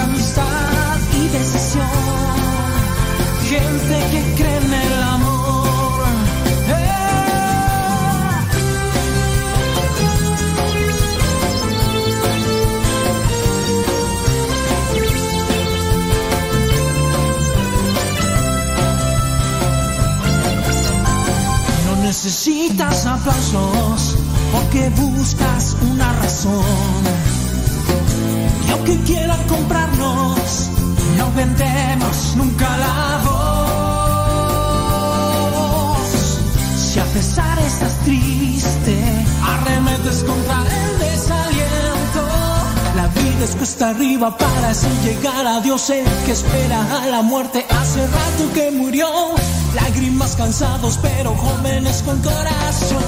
amistad y decisión. Gente que cree en el amor. Eh. No necesitas aplausos porque buscas una razón. Y aunque quieran comprarnos, no vendemos nunca la voz. Si a pesar estás triste, arremetes contra el desaliento. La vida es cuesta arriba para así llegar a Dios, el que espera a la muerte hace rato que murió. Lágrimas cansados pero jóvenes con corazón.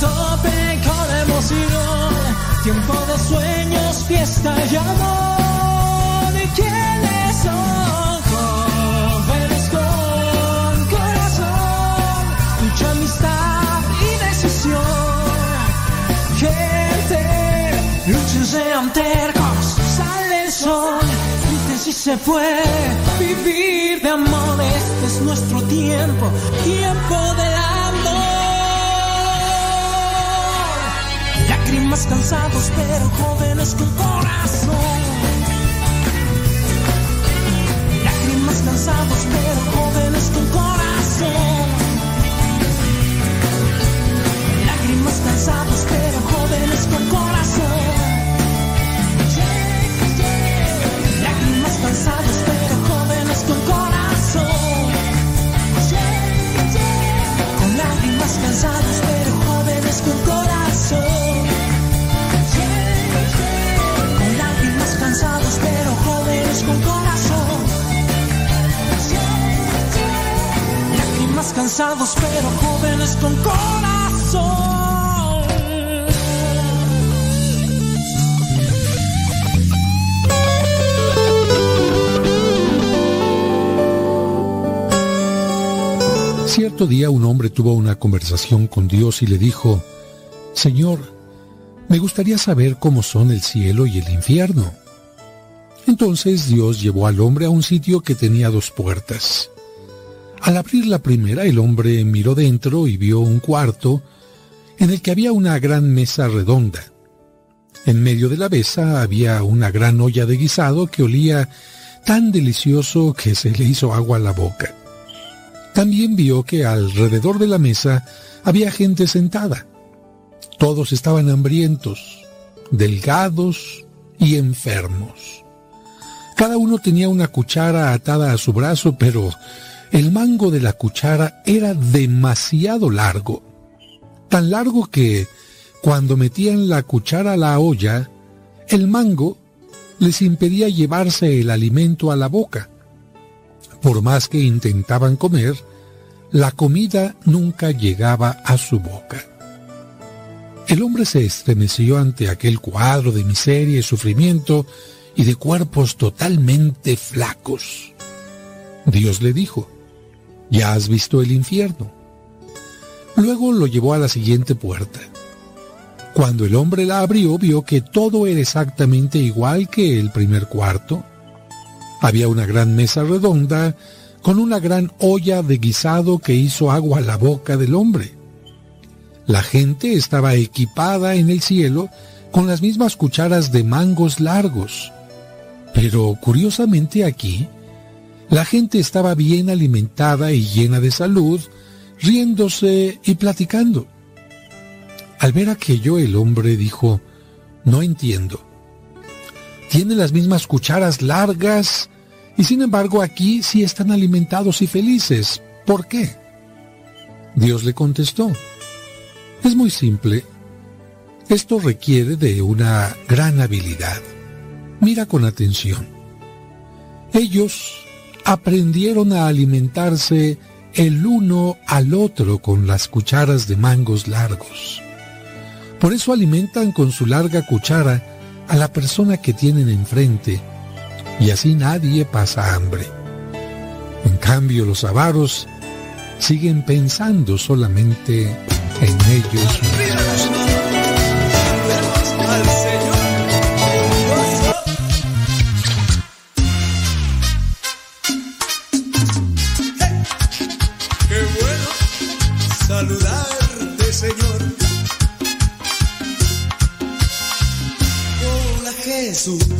Tope con emoción. Tiempo de sueños, fiesta y amor. Se puede vivir de amor. Este es nuestro tiempo, tiempo del amor. Lágrimas cansados, pero jóvenes con corazón. Lágrimas cansados, pero jóvenes con corazón. Lágrimas cansados, pero jóvenes con corazón. Cansados, pero jóvenes con corazón. Lágrimas cansados, pero jóvenes con corazón. Lágrimas cansados, pero jóvenes con corazón. Cierto día un hombre tuvo una conversación con Dios y le dijo, Señor, me gustaría saber cómo son el cielo y el infierno. Entonces Dios llevó al hombre a un sitio que tenía dos puertas. Al abrir la primera, el hombre miró dentro y vio un cuarto en el que había una gran mesa redonda. En medio de la mesa había una gran olla de guisado que olía tan delicioso que se le hizo agua a la boca. También vio que alrededor de la mesa había gente sentada. Todos estaban hambrientos, delgados y enfermos. Cada uno tenía una cuchara atada a su brazo, pero el mango de la cuchara era demasiado largo. Tan largo que, cuando metían la cuchara a la olla, el mango les impedía llevarse el alimento a la boca. Por más que intentaban comer, la comida nunca llegaba a su boca. El hombre se estremeció ante aquel cuadro de miseria y sufrimiento y de cuerpos totalmente flacos. Dios le dijo, ya has visto el infierno. Luego lo llevó a la siguiente puerta. Cuando el hombre la abrió, vio que todo era exactamente igual que el primer cuarto. Había una gran mesa redonda con una gran olla de guisado que hizo agua a la boca del hombre. La gente estaba equipada en el cielo con las mismas cucharas de mangos largos. Pero curiosamente aquí, la gente estaba bien alimentada y llena de salud, riéndose y platicando. Al ver aquello, el hombre dijo, no entiendo. Tiene las mismas cucharas largas y sin embargo aquí sí están alimentados y felices. ¿Por qué? Dios le contestó, es muy simple. Esto requiere de una gran habilidad. Mira con atención. Ellos aprendieron a alimentarse el uno al otro con las cucharas de mangos largos. Por eso alimentan con su larga cuchara a la persona que tienen enfrente y así nadie pasa hambre. En cambio, los avaros siguen pensando solamente en ellos mismos. Jesus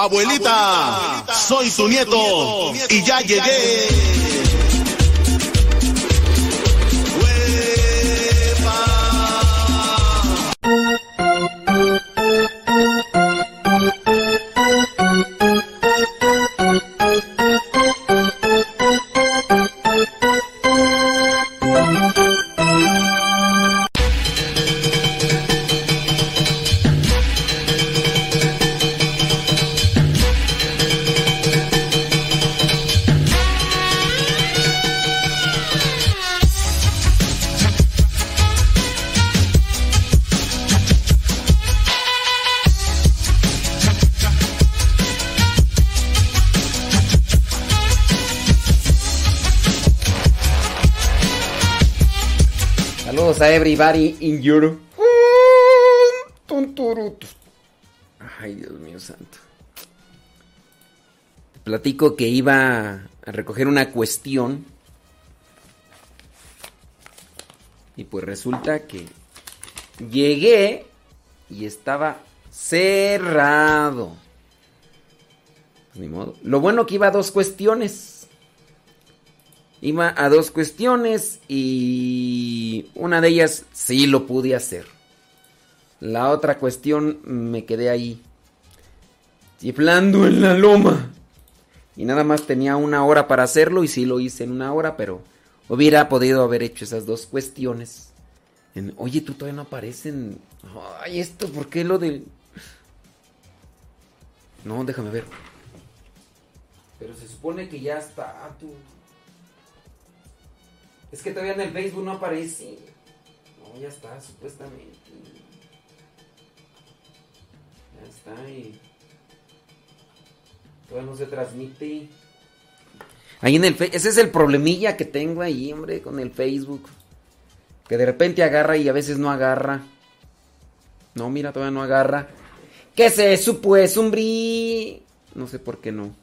Abuelita, soy tu nieto y ya llegué. Everybody in your... Ay, Dios mío santo. Platico que iba a recoger una cuestión. Y pues resulta que llegué y estaba cerrado. Ni modo. Lo bueno que iba a dos cuestiones. Iba a dos cuestiones y una de ellas sí lo pude hacer. La otra cuestión me quedé ahí, chiflando en la loma. Y nada más tenía una hora para hacerlo y sí lo hice en una hora, pero hubiera podido haber hecho esas dos cuestiones. Oye, tú todavía no aparecen. Ay, esto, ¿por qué lo del... No, déjame ver. Pero se supone que ya está. Tú. Es que todavía en el Facebook no aparece. No, ya está, supuestamente. Ya está y. Todavía no se transmite. Ahí en el ese es el problemilla que tengo ahí, hombre, con el Facebook. Que de repente agarra y a veces no agarra. No, mira, todavía no agarra. ¿Qué es eso, pues? No sé por qué no.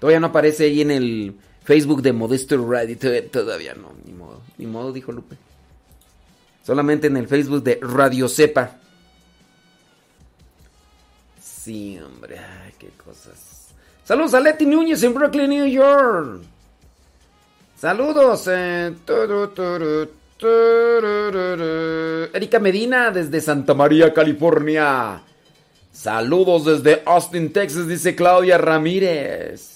Todavía no aparece ahí en el Facebook de Modesto Radio todavía no, ni modo, ni modo, dijo Lupe. Solamente en el Facebook de Radio Cepa. Sí, hombre, ay, qué cosas. Saludos a Leti Núñez en Brooklyn, New York. Saludos. Eh, Erika Medina desde Santa María, California. Saludos desde Austin, Texas, dice Claudia Ramírez.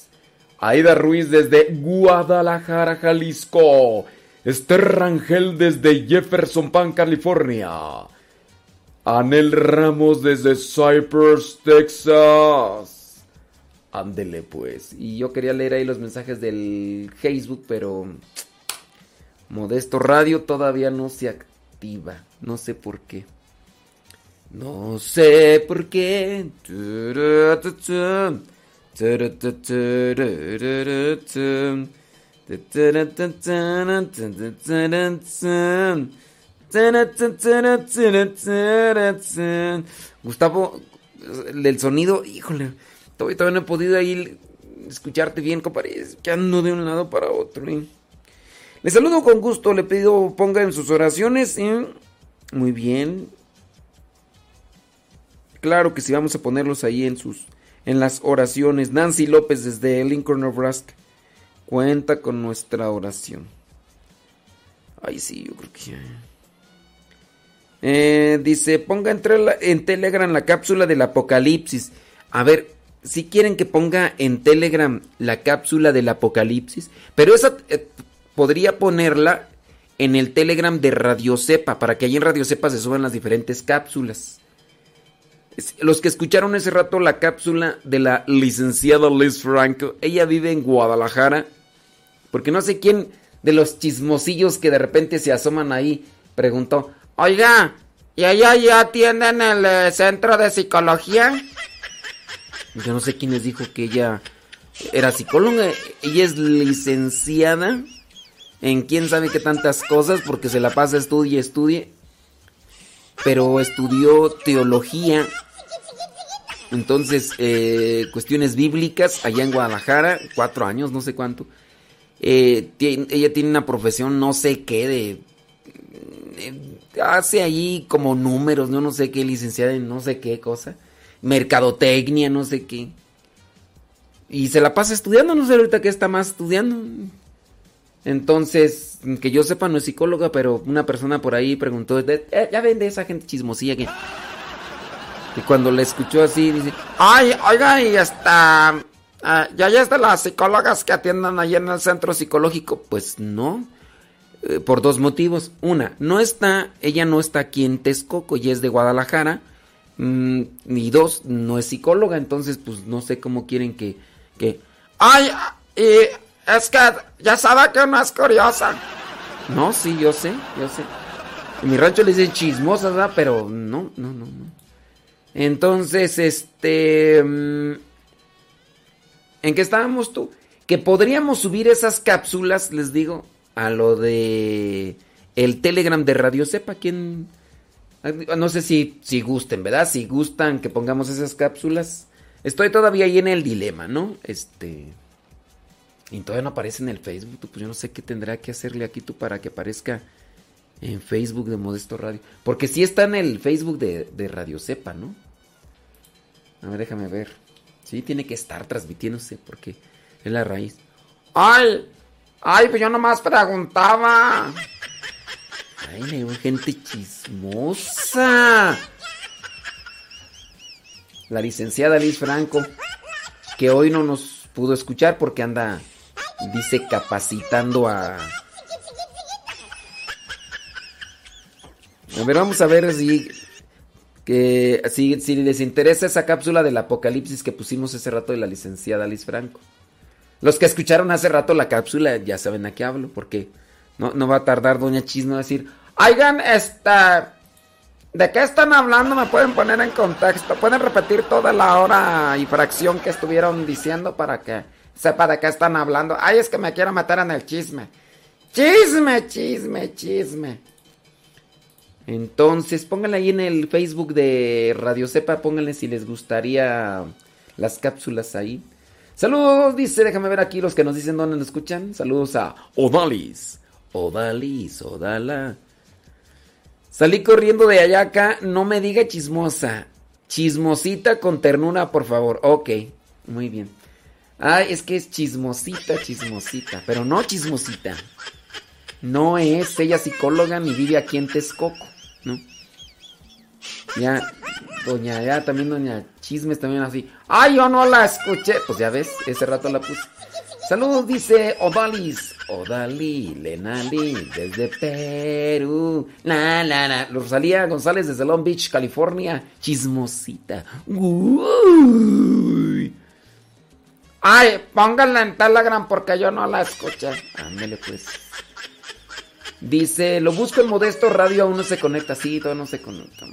Aida Ruiz desde Guadalajara, Jalisco. Esther Rangel desde Jefferson Pan, California. Anel Ramos desde Cypress, Texas. Ándele pues. Y yo quería leer ahí los mensajes del Facebook, pero Modesto Radio todavía no se activa. No sé por qué. No sé por qué. Gustavo, del sonido, híjole, todavía, no he podido ahí escucharte bien, compadre. Que ando de un lado para otro. ¿eh? Le saludo con gusto, le pido ponga en sus oraciones. ¿eh? Muy bien. Claro que sí, vamos a ponerlos ahí en sus en las oraciones. Nancy López desde Lincoln, Nebraska. Cuenta con nuestra oración. Ay, sí, yo creo que eh, dice, ponga en, Telegram la cápsula del apocalipsis. A ver, si quieren que ponga en Telegram la cápsula del apocalipsis, pero esa eh, podría ponerla en el Telegram de Radio Cepa, para que allí en Radio Cepa se suban las diferentes cápsulas. Los que escucharon ese rato la cápsula de la licenciada Liz Franco, ella vive en Guadalajara, porque no sé quién de los chismosillos que de repente se asoman ahí preguntó, oiga, ¿y allá ya atienden el eh, centro de psicología? Yo no sé quién les dijo que ella era psicóloga, ella es licenciada en quién sabe qué tantas cosas, porque se la pasa estudie, estudie, pero estudió teología Entonces, eh, cuestiones bíblicas, allá en Guadalajara, cuatro años, no sé cuánto. Eh, ella tiene una profesión, no sé qué, de... Eh, hace ahí como números, no, no sé qué, licenciada en no sé qué cosa. Mercadotecnia, no sé qué. Y se la pasa estudiando, no sé ahorita qué está más estudiando. Entonces, que yo sepa, no es psicóloga, pero una persona por ahí preguntó, eh, ya vende esa gente chismosilla que... Y cuando la escuchó así, dice, ay, oiga, y hasta... Ah, ya ya están las psicólogas que atiendan ahí en el centro psicológico. Pues no, eh, por dos motivos. Una, no está, ella no está aquí en Texcoco y es de Guadalajara. Mm, y dos, no es psicóloga, entonces pues no sé cómo quieren que... que ay, y es que ya sabe que no es curiosa. No, sí, yo sé, yo sé. En mi rancho le dicen chismosa, ¿verdad? Pero no, no, no, no. Entonces, este... Mm, ¿En qué estábamos tú? Que podríamos subir esas cápsulas, les digo, a lo de el Telegram de Radio Sepa. ¿Quién? No sé si, si gusten, ¿verdad? Si gustan que pongamos esas cápsulas. Estoy todavía ahí en el dilema, ¿no? Este... Y todavía no aparece en el Facebook. Pues yo no sé qué tendrá que hacerle aquí tú para que aparezca en Facebook de Modesto Radio. Porque sí está en el Facebook de, Radio Sepa, ¿no? A ver, déjame ver. Sí, tiene que estar transmitiéndose porque es la raíz. ¡Ay! ¡Ay, pues yo nomás preguntaba! ¡Ay, me gente chismosa! La licenciada Liz Franco, que hoy no nos pudo escuchar porque anda dice capacitando a... A ver, vamos a ver si, que, si, les interesa esa cápsula del apocalipsis que pusimos ese rato de la licenciada Alice Franco. Los que escucharon hace rato la cápsula ya saben a qué hablo, porque no, no va a tardar Doña Chisno a decir, oigan, esta... ¿De qué están hablando? ¿Me pueden poner en contexto? ¿Pueden repetir toda la hora y fracción que estuvieron diciendo para que sepa de qué están hablando. Ay, es que me quiero meter en el chisme. Chisme, chisme, chisme. Entonces, pónganle ahí en el Facebook de Radio Sepa, pónganle si les gustaría las cápsulas ahí. Saludos, dice, déjame ver aquí los que nos dicen dónde nos escuchan. Saludos a Odalis. Odalis, Odala. Salí corriendo de Ayaca, no me diga chismosa. Chismosita con ternura, por favor. Ok, muy bien. Ay, es que es chismosita, chismosita. Pero no chismosita. No es ella psicóloga ni vive aquí en Texcoco, ¿no? Ya, doña, ya también doña Chismes también así. Ay, yo no la escuché. Pues ya ves, ese rato la puse. Saludos, dice Odalis. Odali, Lenali, desde Perú. La, la, la. Rosalía González desde Long Beach, California. Chismosita. Uy. Ay, pónganla en Telegram porque yo no la escuché. Ándale pues. Dice, lo busco en Modesto Radio, aún no se conecta. Sí, todo no se conecta.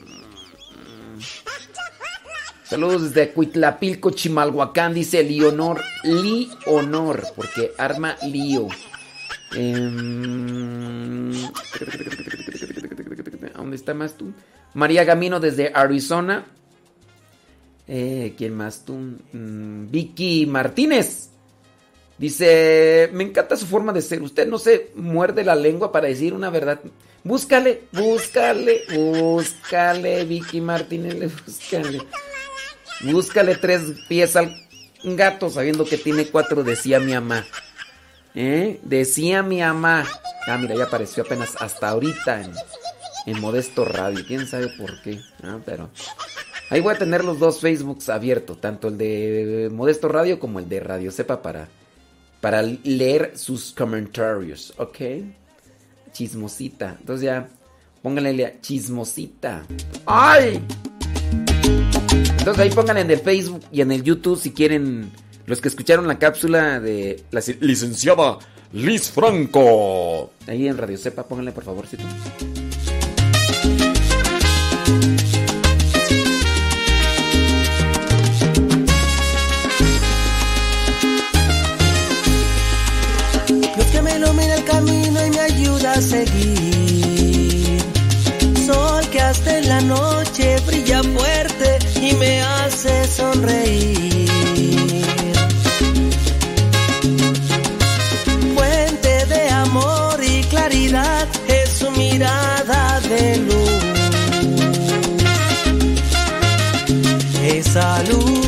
Saludos desde Cuitlapilco, Chimalhuacán, dice Leonor. Honor, porque arma lío. Em, ¿Dónde está más tú? María Gamino desde Arizona. Eh, ¿Quién más tú? Mm, Vicky Martínez. Dice, me encanta su forma de ser. Usted no se muerde la lengua para decir una verdad. Búscale, búscale, búscale, Vicky Martínez, búscale. Búscale tres pies al gato sabiendo que tiene cuatro, decía mi mamá. ¿Eh? Decía mi mamá. Ah, mira, ya apareció apenas hasta ahorita en, en Modesto Radio. ¿Quién sabe por qué? Ah, pero... Ahí voy a tener los dos Facebooks abiertos, tanto el de Modesto Radio como el de Radio Sepa para, para leer sus comentarios, ¿ok? Chismosita. Entonces ya, pónganle chismosita. ¡Ay! Entonces ahí pónganle en el Facebook y en el YouTube si quieren, los que escucharon la cápsula de la licenciada Liz Franco. Ahí en Radio Sepa, pónganle por favor, si seguir. Sol que hasta en la noche brilla fuerte y me hace sonreír. Fuente de amor y claridad es su mirada de luz. Esa luz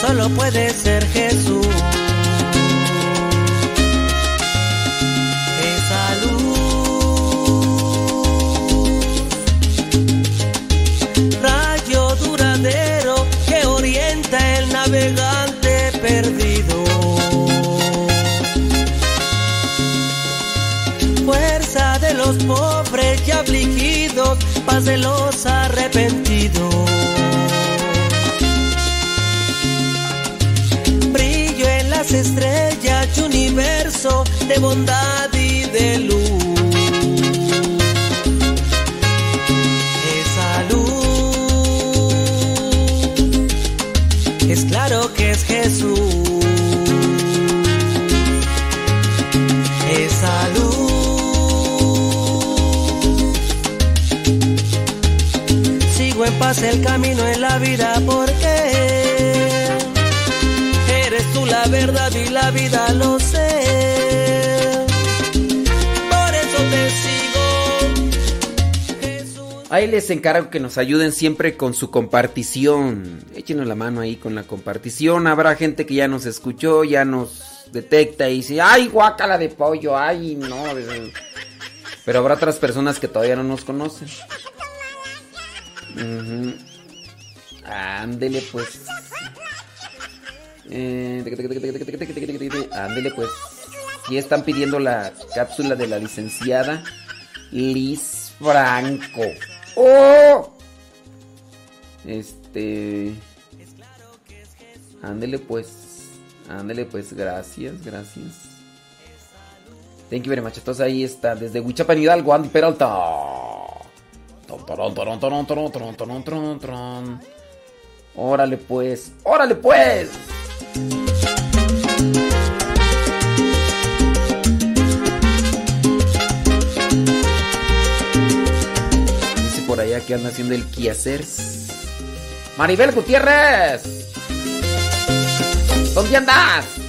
solo puede ser paz de los arrepentidos. Brillo en las estrellas y universo de bondad y de luz. Esa luz es claro que es Jesús. Paz el camino en la vida porque eres tú la verdad y la vida lo sé. Por eso te sigo. Ahí les encargo que nos ayuden siempre con su compartición. Échenos la mano ahí con la compartición. Habrá gente que ya nos escuchó, ya nos detecta y dice, ay, guácala de pollo, ay, no. Pero habrá otras personas que todavía no nos conocen. Ujú. Ándele pues. Eh, Ándele pues. Y están pidiendo la cápsula de la licenciada Liz Franco. ¡Oh! Este. Ándele pues. Ándele pues. Gracias, gracias. Thank you very much. Entonces ahí está. Desde Huichapan Hidalgo, Andy Peralta. Órale pues. Órale pues. Dice por allá que anda haciendo el quehacer. Maribel Gutiérrez. ¿Dónde andas?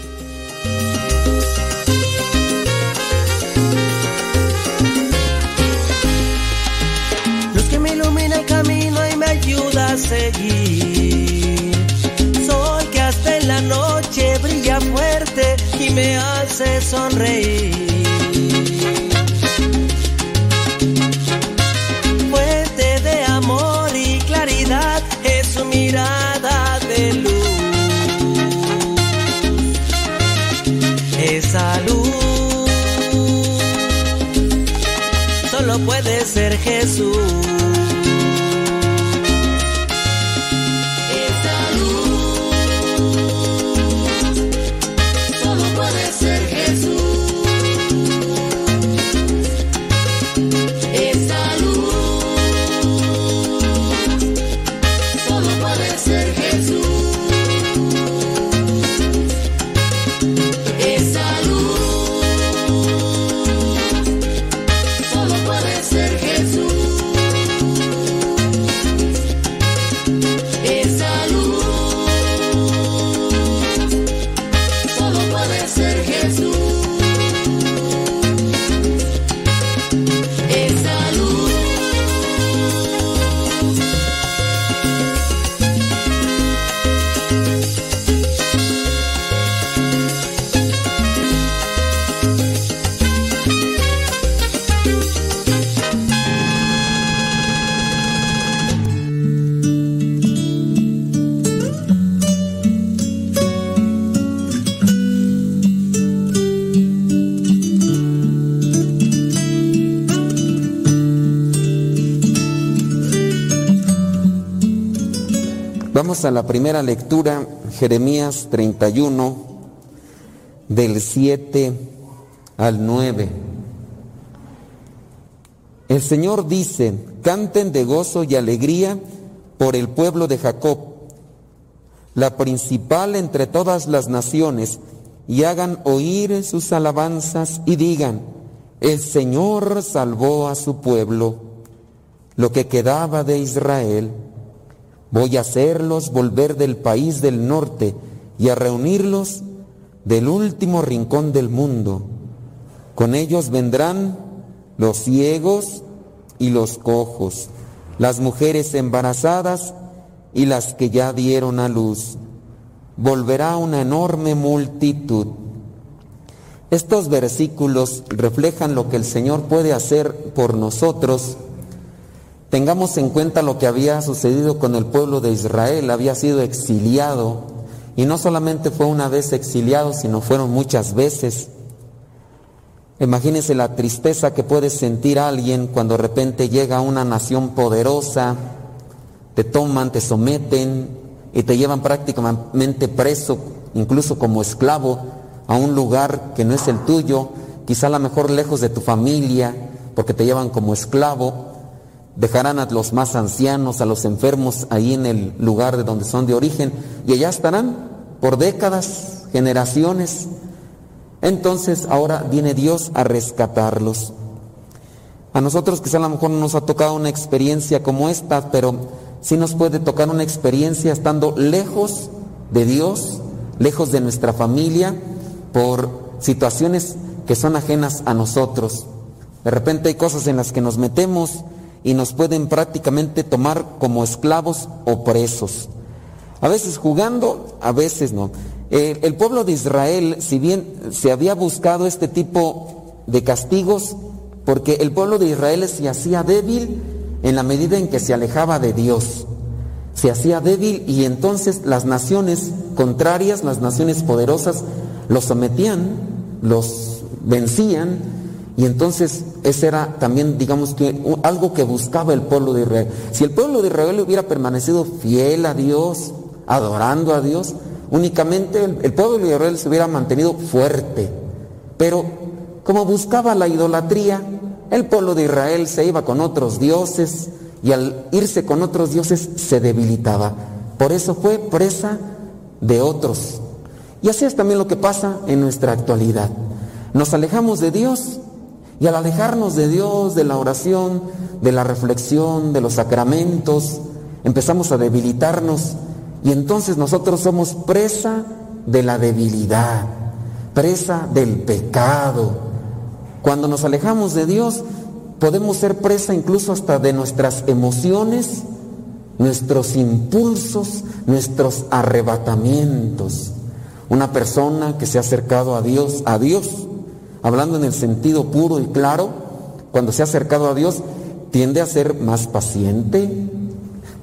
Seguir. Sol que hasta en la noche brilla fuerte y me hace sonreír. Fuente de amor y claridad es su mirada de luz. Esa luz solo puede ser Jesús. A la primera lectura, Jeremías 31, del 7 al 9. El Señor dice, canten de gozo y alegría por el pueblo de Jacob, la principal entre todas las naciones, y hagan oír sus alabanzas y digan, el Señor salvó a su pueblo, lo que quedaba de Israel. Voy a hacerlos volver del país del norte y a reunirlos del último rincón del mundo. Con ellos vendrán los ciegos y los cojos, las mujeres embarazadas y las que ya dieron a luz. Volverá una enorme multitud. Estos versículos reflejan lo que el Señor puede hacer por nosotros. Tengamos en cuenta lo que había sucedido con el pueblo de Israel, había sido exiliado, y no solamente fue una vez exiliado, sino fueron muchas veces. Imagínense la tristeza que puede sentir alguien cuando de repente llega una nación poderosa, te toman, te someten y te llevan prácticamente preso, incluso como esclavo, a un lugar que no es el tuyo, quizá a lo mejor lejos de tu familia, porque te llevan como esclavo. Dejarán a los más ancianos, a los enfermos ahí en el lugar de donde son de origen y allá estarán por décadas, generaciones. Entonces ahora viene Dios a rescatarlos. A nosotros quizá a lo mejor no nos ha tocado una experiencia como esta, pero sí nos puede tocar una experiencia estando lejos de Dios, lejos de nuestra familia, por situaciones que son ajenas a nosotros. De repente hay cosas en las que nos metemos y nos pueden prácticamente tomar como esclavos o presos. A veces jugando, a veces no. El, el, pueblo de Israel, si bien se había buscado este tipo de castigos, porque el pueblo de Israel se hacía débil en la medida en que se alejaba de Dios. Se hacía débil y entonces las naciones contrarias, las naciones poderosas, los sometían, los vencían y entonces ese era también, digamos que, algo que buscaba el pueblo de Israel. Si el pueblo de Israel hubiera permanecido fiel a Dios, adorando a Dios, únicamente el, el pueblo de Israel se hubiera mantenido fuerte. Pero como buscaba la idolatría, el pueblo de Israel se iba con otros dioses y al irse con otros dioses se debilitaba. Por eso fue presa de otros. Y así es también lo que pasa en nuestra actualidad. Nos alejamos de Dios y al alejarnos de Dios, de la oración, de la reflexión, de los sacramentos, empezamos a debilitarnos y entonces nosotros somos presa de la debilidad, presa del pecado. Cuando nos alejamos de Dios, podemos ser presa incluso hasta de nuestras emociones, nuestros impulsos, nuestros arrebatamientos. Una persona que se ha acercado a Dios, a Dios, hablando en el sentido puro y claro, cuando se ha acercado a Dios, tiende a ser más paciente,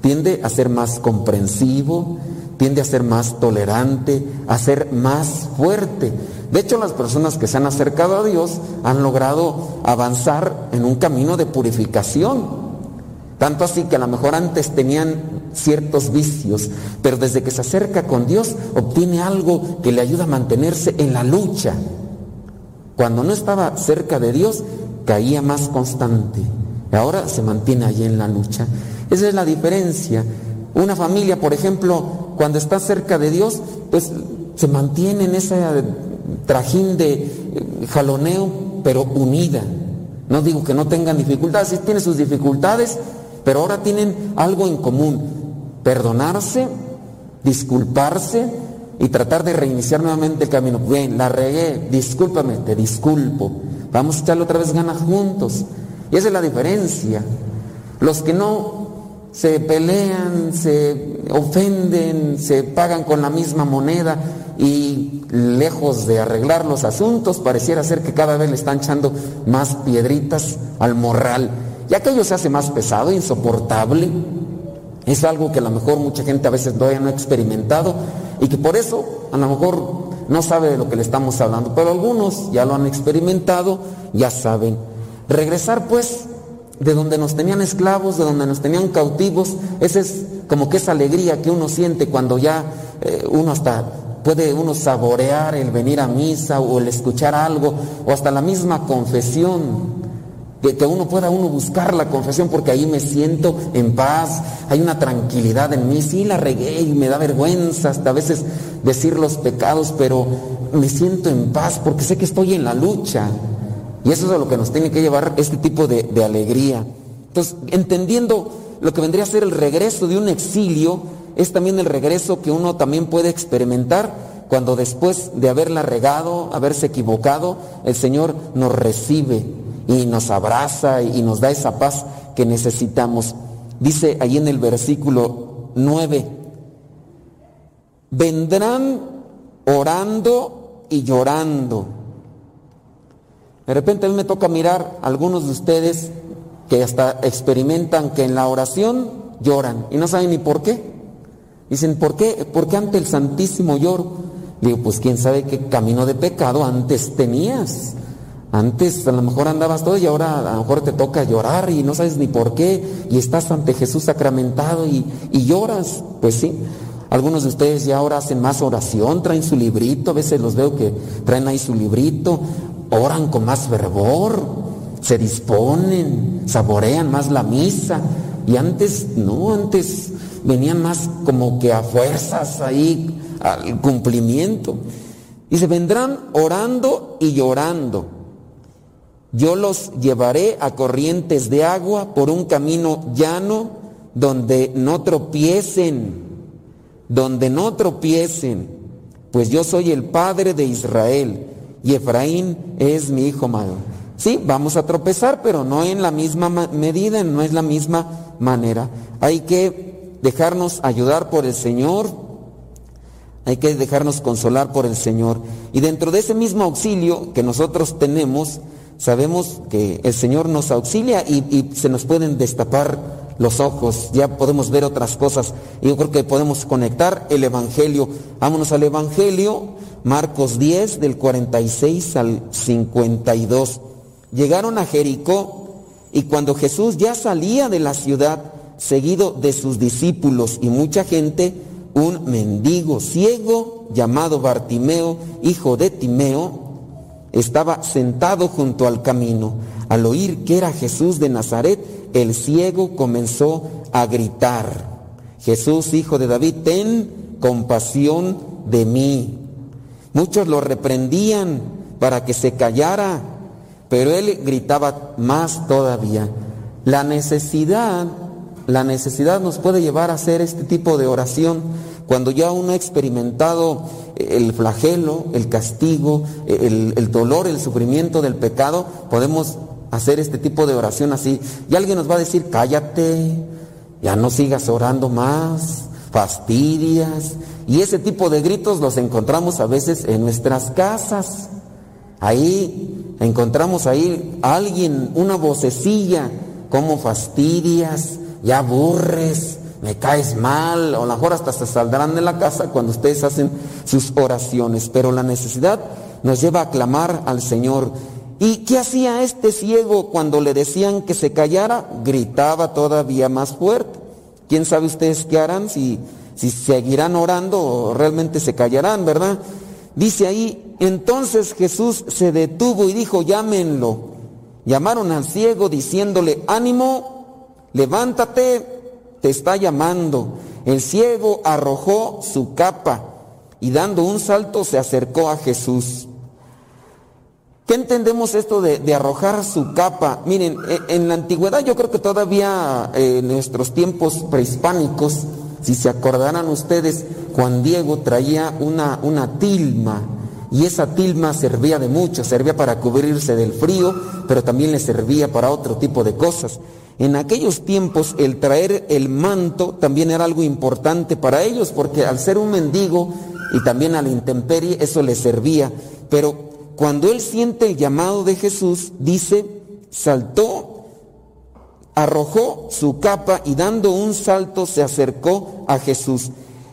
tiende a ser más comprensivo, tiende a ser más tolerante, a ser más fuerte. De hecho, las personas que se han acercado a Dios han logrado avanzar en un camino de purificación. Tanto así que a lo mejor antes tenían ciertos vicios, pero desde que se acerca con Dios obtiene algo que le ayuda a mantenerse en la lucha. Cuando no estaba cerca de Dios, caía más constante. Ahora se mantiene allí en la lucha. Esa es la diferencia. Una familia, por ejemplo, cuando está cerca de Dios, pues se mantiene en ese trajín de jaloneo, pero unida. No digo que no tengan dificultades, sí tiene sus dificultades, pero ahora tienen algo en común, perdonarse, disculparse y tratar de reiniciar nuevamente el camino. Bien, la regué, discúlpame, te disculpo. Vamos a echarle otra vez ganas juntos. Y esa es la diferencia. Los que no se pelean, se ofenden, se pagan con la misma moneda y lejos de arreglar los asuntos, pareciera ser que cada vez le están echando más piedritas al morral. Y aquello se hace más pesado, insoportable. Es algo que a lo mejor mucha gente a veces todavía no ha experimentado y que por eso a lo mejor no sabe de lo que le estamos hablando, pero algunos ya lo han experimentado, ya saben. Regresar pues de donde nos tenían esclavos, de donde nos tenían cautivos, esa es como que esa alegría que uno siente cuando ya eh, uno hasta puede uno saborear el venir a misa o el escuchar algo o hasta la misma confesión que, que uno pueda uno buscar la confesión porque ahí me siento en paz, hay una tranquilidad en mí, sí la regué y me da vergüenza hasta a veces decir los pecados, pero me siento en paz porque sé que estoy en la lucha. Y eso es a lo que nos tiene que llevar este tipo de, de alegría. Entonces, entendiendo lo que vendría a ser el regreso de un exilio, es también el regreso que uno también puede experimentar cuando después de haberla regado, haberse equivocado, el Señor nos recibe y nos abraza y nos da esa paz que necesitamos. Dice ahí en el versículo 9, vendrán orando y llorando. De repente a mí me toca mirar a algunos de ustedes que hasta experimentan que en la oración lloran y no saben ni por qué. Dicen, ¿por qué? ¿Por qué ante el Santísimo lloro? Digo, pues quién sabe qué camino de pecado antes tenías. Antes a lo mejor andabas todo y ahora a lo mejor te toca llorar y no sabes ni por qué y estás ante Jesús sacramentado y, y lloras. Pues sí, algunos de ustedes ya ahora hacen más oración, traen su librito, a veces los veo que traen ahí su librito, oran con más fervor, se disponen, saborean más la misa. Y antes, no, antes venían más como que a fuerzas ahí al cumplimiento. Y se vendrán orando y llorando. Yo los llevaré a corrientes de agua por un camino llano donde no tropiecen, donde no tropiecen, pues yo soy el padre de Israel y Efraín es mi hijo mayor. Sí, vamos a tropezar, pero no en la misma medida, no es la misma manera. Hay que dejarnos ayudar por el Señor, hay que dejarnos consolar por el Señor. Y dentro de ese mismo auxilio que nosotros tenemos, sabemos que el Señor nos auxilia y, se nos pueden destapar los ojos, ya podemos ver otras cosas. Yo creo que podemos conectar el Evangelio. Vámonos al Evangelio, Marcos 10, del 46 al 52. Llegaron a Jericó y cuando Jesús ya salía de la ciudad, seguido de sus discípulos y mucha gente, un mendigo ciego llamado Bartimeo, hijo de Timeo, estaba sentado junto al camino. Al oír que era Jesús de Nazaret, el ciego comenzó a gritar, Jesús, hijo de David, ten compasión de mí. Muchos lo reprendían para que se callara, pero él gritaba más todavía. La necesidad, la necesidad nos puede llevar a hacer este tipo de oración cuando ya uno ha experimentado el flagelo, el castigo, el, dolor, el sufrimiento del pecado, podemos hacer este tipo de oración así. Y alguien nos va a decir, cállate, ya no sigas orando más, fastidias. Y ese tipo de gritos los encontramos a veces en nuestras casas. Ahí encontramos ahí a alguien, una vocecilla, como fastidias, ya aburres, me caes mal, o a lo mejor hasta se saldrán de la casa cuando ustedes hacen sus oraciones, pero la necesidad nos lleva a clamar al Señor. ¿Y qué hacía este ciego cuando le decían que se callara? Gritaba todavía más fuerte. ¿Quién sabe ustedes qué harán? Si, si seguirán orando o realmente se callarán, ¿verdad? Dice ahí, entonces Jesús se detuvo y dijo, llámenlo. Llamaron al ciego diciéndole, ánimo, levántate, te está llamando. El ciego arrojó su capa y dando un salto se acercó a Jesús. ¿Qué entendemos esto de, arrojar su capa? Miren, e, en la antigüedad yo creo que todavía eh, en nuestros tiempos prehispánicos, si se acordarán ustedes, Juan Diego traía una, una tilma y esa tilma servía de mucho, servía para cubrirse del frío, pero también le servía para otro tipo de cosas. En aquellos tiempos el traer el manto también era algo importante para ellos, porque al ser un mendigo y también a la intemperie eso le servía. Pero cuando él siente el llamado de Jesús, dice, saltó, arrojó su capa y dando un salto se acercó a Jesús.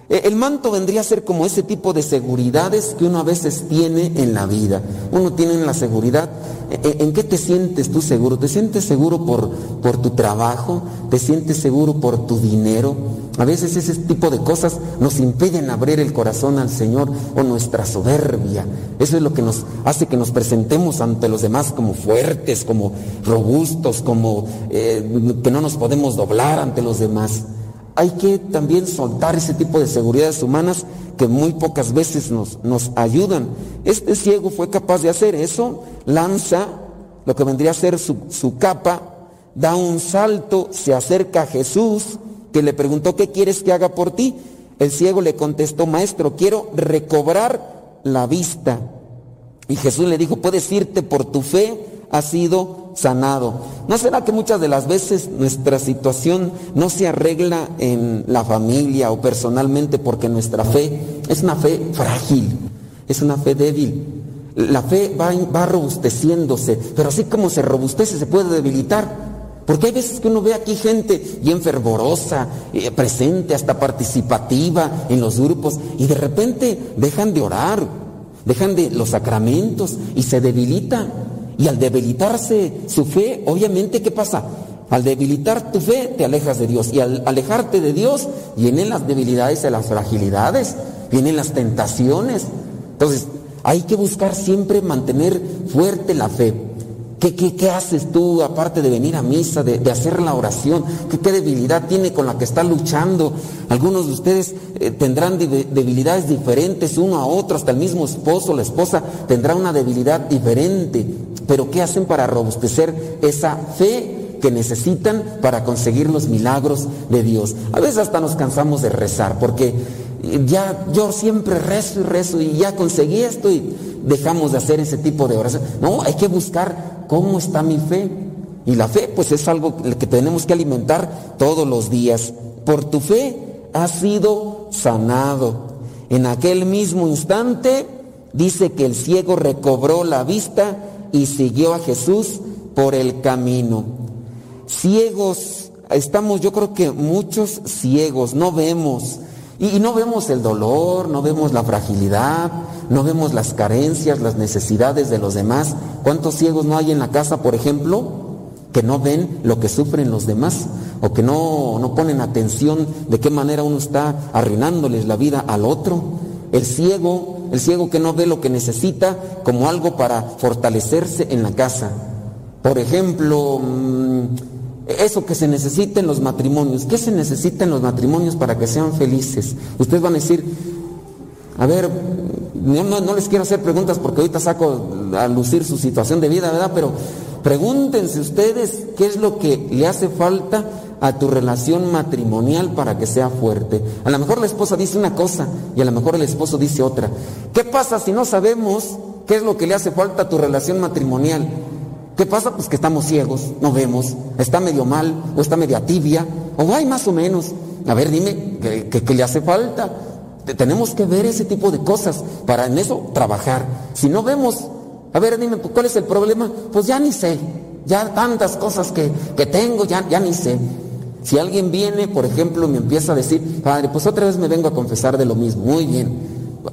E, el manto vendría a ser como ese tipo de seguridades que uno a veces tiene en la vida. Uno tiene la seguridad. E, e, ¿En qué te sientes tú seguro? ¿Te sientes seguro por, por tu trabajo? ¿Te sientes seguro por tu dinero? A veces ese tipo de cosas nos impiden abrir el corazón al Señor o nuestra soberbia. Eso es lo que nos hace que nos presentemos ante los demás como fuertes, como robustos, como eh, que no nos podemos doblar ante los demás hay que también soltar ese tipo de seguridades humanas que muy pocas veces nos, nos ayudan. Este ciego fue capaz de hacer eso, lanza lo que vendría a ser su, su capa, da un salto, se acerca a Jesús, que le preguntó, ¿qué quieres que haga por ti? El ciego le contestó, maestro, quiero recobrar la vista. Y Jesús le dijo, puedes irte por tu fe, has sido sanado. ¿No será que muchas de las veces nuestra situación no se arregla en la familia o personalmente porque nuestra fe es una fe frágil, es una fe débil? La fe va, va robusteciéndose, pero así como se robustece se puede debilitar. Porque hay veces que uno ve aquí gente bien fervorosa, eh, presente, hasta participativa en los grupos, y de repente dejan de orar, dejan de los sacramentos y se debilita. Y al debilitarse su fe, obviamente, ¿qué pasa? Al debilitar tu fe, te alejas de Dios. Y al alejarte de Dios, vienen las debilidades y las fragilidades, vienen las tentaciones. Entonces, hay que buscar siempre mantener fuerte la fe. ¿Qué, qué, haces tú aparte de venir a misa, de, hacer la oración? ¿Qué, ¿Qué, debilidad tiene con la que está luchando? Algunos de ustedes eh, tendrán debilidades diferentes uno a otro, hasta el mismo esposo, la esposa tendrá una debilidad diferente. Pero ¿qué hacen para robustecer esa fe que necesitan para conseguir los milagros de Dios? A veces hasta nos cansamos de rezar porque ya yo siempre rezo y rezo y ya conseguí esto y dejamos de hacer ese tipo de oración. No, hay que buscar cómo está mi fe. Y la fe pues es algo que tenemos que alimentar todos los días. Por tu fe has sido sanado. En aquel mismo instante dice que el ciego recobró la vista y siguió a Jesús por el camino. Ciegos, estamos yo creo que muchos ciegos, no vemos. Y, no vemos el dolor, no vemos la fragilidad, no vemos las carencias, las necesidades de los demás. ¿Cuántos ciegos no hay en la casa, por ejemplo, que no ven lo que sufren los demás o que no, no ponen atención de qué manera uno está arruinándoles la vida al otro? El ciego el ciego que no ve lo que necesita como algo para fortalecerse en la casa. Por ejemplo, mm, eso que se necesita en los matrimonios. ¿Qué se necesita en los matrimonios para que sean felices? Ustedes van a decir, a ver, no, les quiero hacer preguntas porque ahorita saco a lucir su situación de vida, ¿verdad? Pero pregúntense ustedes qué es lo que le hace falta a tu relación matrimonial para que sea fuerte. A lo mejor la esposa dice una cosa y a lo mejor el esposo dice otra. ¿Qué pasa si no sabemos qué es lo que le hace falta a tu relación matrimonial? ¿Qué pasa? Pues que estamos ciegos, no vemos, está medio mal o está media tibia o hay más o menos. A ver, dime, ¿qué, le hace falta? Tenemos que ver ese tipo de cosas para en eso trabajar. Si no vemos, a ver, dime, ¿cuál es el problema? Pues ya ni sé, ya tantas cosas que, que tengo, ya, ya ni sé. Si alguien viene, por ejemplo, me empieza a decir, padre, pues otra vez me vengo a confesar de lo mismo, muy bien.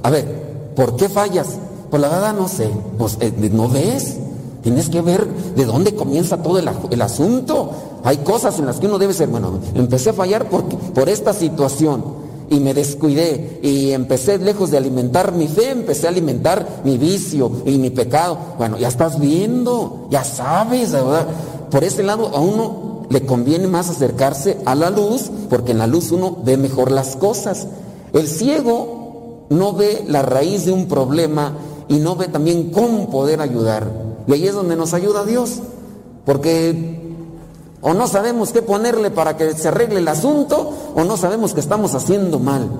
A ver, ¿por qué fallas? Pues la verdad no sé, pues eh, no ves. Tienes que ver de dónde comienza todo el, asunto. Hay cosas en las que uno debe ser, bueno, empecé a fallar por, por esta situación y me descuidé y empecé lejos de alimentar mi fe, empecé a alimentar mi vicio y mi pecado. Bueno, ya estás viendo, ya sabes, ¿verdad? Por ese lado a uno le conviene más acercarse a la luz porque en la luz uno ve mejor las cosas. El ciego no ve la raíz de un problema y no ve también cómo poder ayudar. Y ahí es donde nos ayuda Dios, porque o no sabemos qué ponerle para que se arregle el asunto o no sabemos que estamos haciendo mal.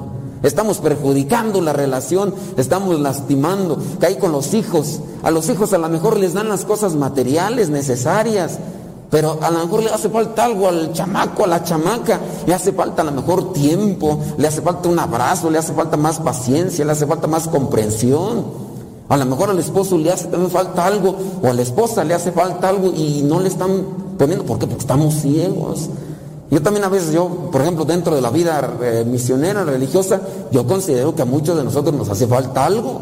Estamos perjudicando la relación, estamos lastimando. Hay con los hijos. A los hijos a lo mejor les dan las cosas materiales necesarias, pero a lo mejor le hace falta algo al chamaco, a la chamaca, le hace falta a lo mejor tiempo, le hace falta un abrazo, le hace falta más paciencia, le hace falta más comprensión. A lo mejor al esposo le hace también falta algo, o a la esposa le hace falta algo y no le están poniendo, ¿por qué? Porque estamos ciegos. Yo también a veces, yo, por ejemplo, dentro de la vida eh, misionera, religiosa, yo considero que a muchos de nosotros nos hace falta algo.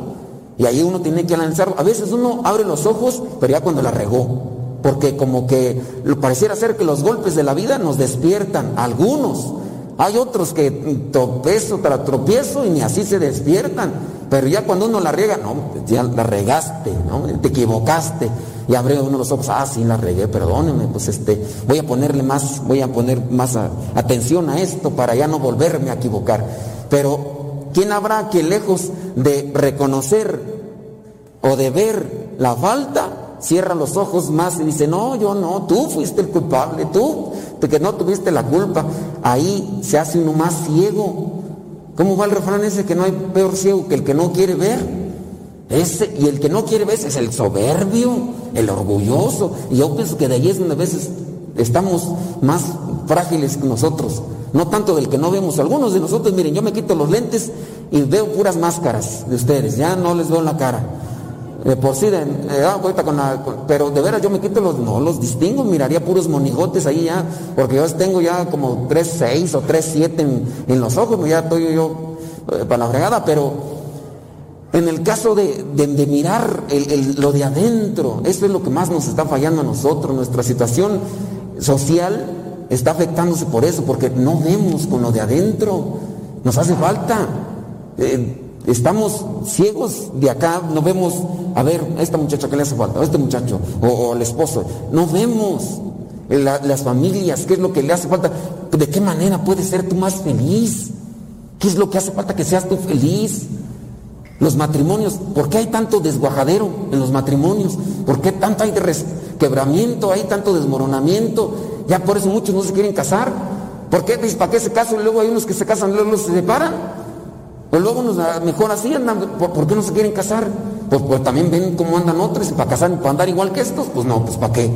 Y ahí uno tiene que lanzarlo. A veces uno abre los ojos, pero ya cuando la regó porque como que pareciera ser que los golpes de la vida nos despiertan, algunos. Hay otros que tropiezo tropiezo y ni así se despiertan. Pero ya cuando uno la riega, no, ya la regaste, ¿no? Te equivocaste. Y abre uno los ojos, ah, sí, la regué, perdóneme, pues este, voy a ponerle más, voy a poner más atención a esto para ya no volverme a equivocar. Pero, ¿quién habrá que lejos de reconocer o de ver la falta, cierra los ojos más y dice, no, yo no, tú fuiste el culpable, tú, que no tuviste la culpa. Ahí se hace uno más ciego. ¿Cómo va el refrán ese que no hay peor ciego que el que no quiere ver? Ese, y el que no quiere ver es el soberbio, el orgulloso. Y yo pienso que de ahí es donde a veces estamos más frágiles que nosotros. No tanto del que no vemos. Algunos de nosotros, miren, yo me quito los lentes y veo puras máscaras de ustedes. Ya no les veo la cara. De por sí, de, eh, ah, ahorita con la- pero de veras yo me quito los, no los distingo, miraría puros monigotes ahí ya, porque yo tengo ya como 3.6 o 3.7 en, en los ojos, pues ya estoy yo eh, para la fregada, pero en el caso de, de- de mirar el- el- lo de adentro, eso es lo que más nos está fallando a nosotros, nuestra situación social está afectándose por eso, porque no vemos con lo de adentro, nos hace falta. Eh, estamos ciegos de acá, no vemos, a ver, a esta muchacha que le hace falta, a este muchacho, o, al esposo, no vemos la- las familias, qué es lo que le hace falta, de qué manera puedes ser tú más feliz, qué es lo que hace falta que seas tú feliz. Los matrimonios, ¿por qué hay tanto desguajadero en los matrimonios? ¿Por qué tanto hay res- quebramiento, hay tanto desmoronamiento? Ya por eso muchos no se quieren casar. ¿Por qué? Dices, ¿Para qué se casan? Luego hay unos que se casan, luego se separan. O luego unos ah, mejor así andan. ¿Por, qué no se quieren casar? Pues, pues también ven cómo andan otros y para casar, para andar igual que estos, pues no, pues ¿para qué?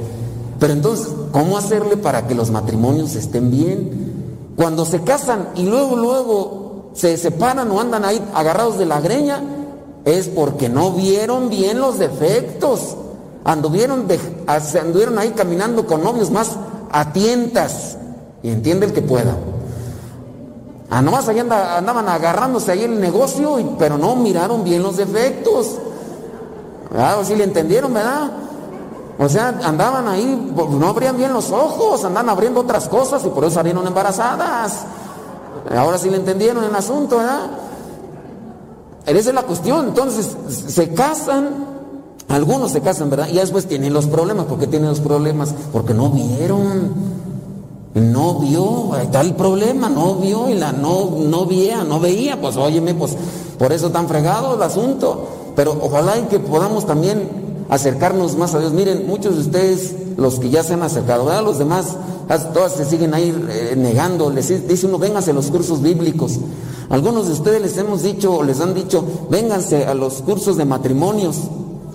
Pero entonces, ¿cómo hacerle para que los matrimonios estén bien? Cuando se casan y luego, luego se separan o andan ahí agarrados de la greña, es porque no vieron bien los defectos. Anduvieron, de- a- se anduvieron ahí caminando con novios más a tientas. Y entiende el que pueda. Ah, nomás ahí anda- andaban agarrándose ahí el negocio, pero no miraron bien los defectos. Ah, sí le entendieron, ¿verdad? O sea, andaban ahí, pues, no abrían bien los ojos, andaban abriendo otras cosas y por eso salieron embarazadas. Ahora sí le entendieron el asunto, ¿verdad? Esa es la cuestión. Entonces, se casan, algunos se casan, ¿verdad? Y después tienen los problemas. ¿Por qué tienen los problemas? Porque no vieron. No vio, está el problema, no vio y la no, no veía, no veía, pues óyeme, pues por eso tan fregado el asunto. Pero ojalá que podamos también acercarnos más a Dios. Miren, muchos de ustedes, los que ya se han acercado, ¿verdad? Los demás, as- todas se siguen ahí eh, negando. Les dice uno, vénganse a los cursos bíblicos. Algunos de ustedes les hemos dicho, o les han dicho, vénganse a los cursos de matrimonios.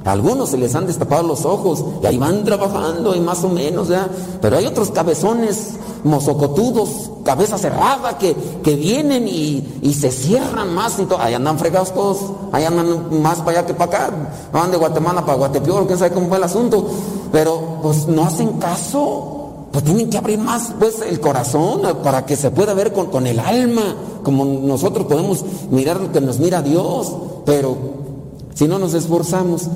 Algunos se les han destapado los ojos y ahí van trabajando y más o menos, ¿ya? Pero hay otros cabezones mozocotudos, cabeza cerrada, que, que vienen y, y se cierran más y todo. Ahí andan fregados todos, ahí andan más para allá que para acá. Van de Guatemala para Guatepeor, quién sabe cómo fue el asunto. Pero pues no hacen caso. Pues tienen que abrir más pues el corazón para que se pueda ver con, con el alma, como nosotros podemos mirar lo que nos mira Dios. Pero si no nos esforzamos,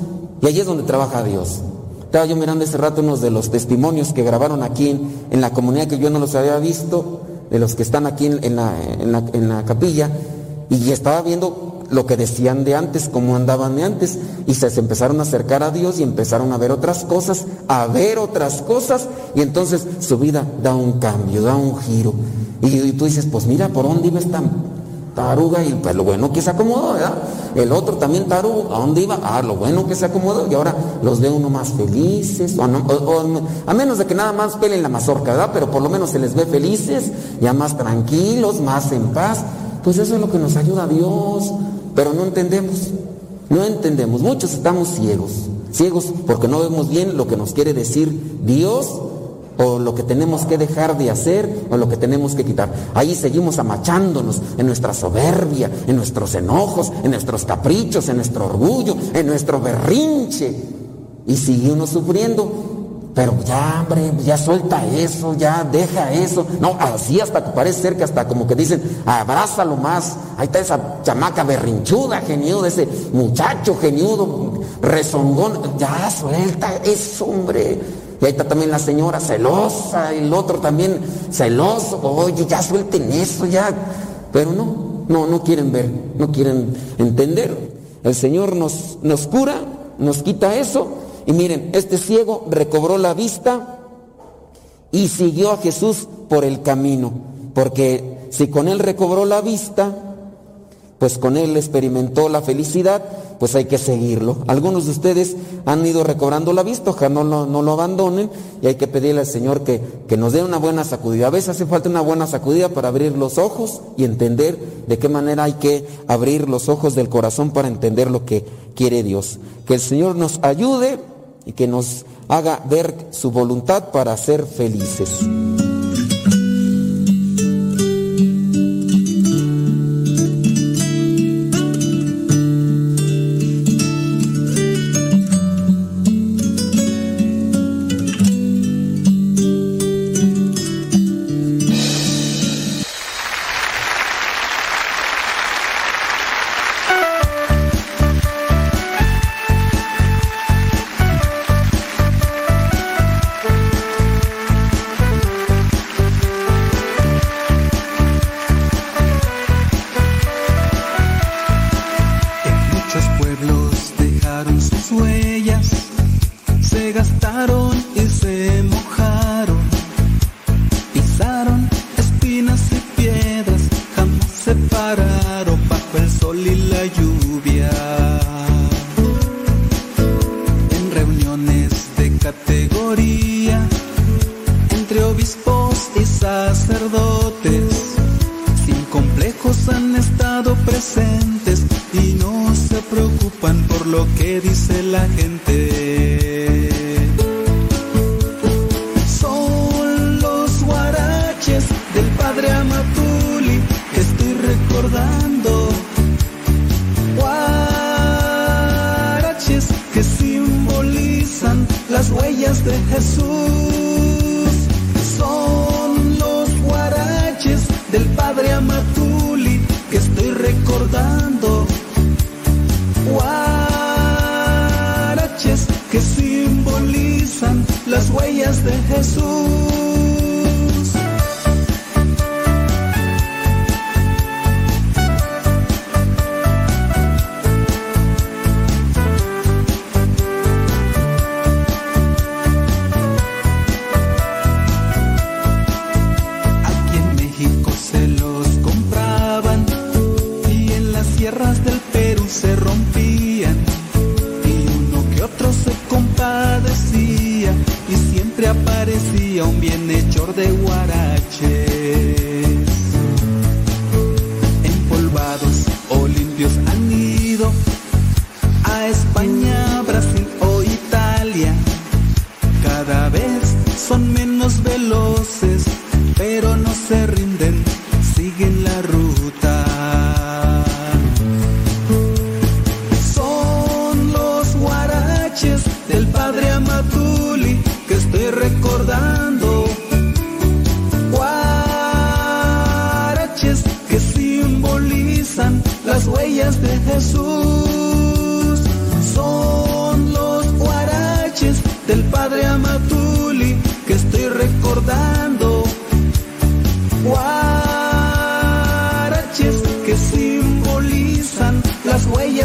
y allí es donde trabaja Dios. Estaba yo mirando ese rato unos de los testimonios que grabaron aquí en, la comunidad que yo no los había visto, de los que están aquí en, en la, en la- capilla, y estaba viendo lo que decían de antes, cómo andaban de antes, y se, se empezaron a acercar a Dios y empezaron a ver otras cosas, a ver otras cosas, y entonces su vida da un cambio, da un giro. Y, y tú dices, pues mira, ¿por dónde iba esta taruga y pues lo bueno que se acomodó, ¿verdad? El otro también tarugo, ¿a dónde iba? Ah, lo bueno que se acomodó y ahora los ve uno más felices, o no- o- a menos de que nada más pelen la mazorca, ¿verdad? Pero por lo menos se les ve felices, ya más tranquilos, más en paz. Pues eso es lo que nos ayuda a Dios, pero no entendemos, no entendemos, muchos estamos ciegos, ciegos porque no vemos bien lo que nos quiere decir Dios o lo que tenemos que dejar de hacer o lo que tenemos que quitar. Ahí seguimos amachándonos en nuestra soberbia, en nuestros enojos, en nuestros caprichos, en nuestro orgullo, en nuestro berrinche. Y sigue uno sufriendo. Pero ya, hombre, ya suelta eso, ya deja eso. No, así hasta que parece ser que hasta como que dicen, abrázalo más. Ahí está esa chamaca berrinchuda, geniuda, ese muchacho geniudo, rezongón. Ya suelta eso, hombre. Y ahí está también la señora celosa, el otro también celoso. Oye, ya suelten eso, ya. Pero no, no, no quieren ver, no quieren entender. El Señor nos, nos cura, nos quita eso. Y miren, este ciego recobró la vista y siguió a Jesús por el camino. Porque si con él recobró la vista, pues con él experimentó la felicidad, pues hay que seguirlo. Algunos de ustedes han ido recobrando la vista, ojalá no, no, no, lo abandonen y hay que pedirle al Señor que, que nos dé una buena sacudida. A veces hace falta una buena sacudida para abrir los ojos y entender de qué manera hay que abrir los ojos del corazón para entender lo que quiere Dios. Que el Señor nos ayude y que nos haga ver su voluntad para ser felices.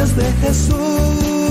de Jesús.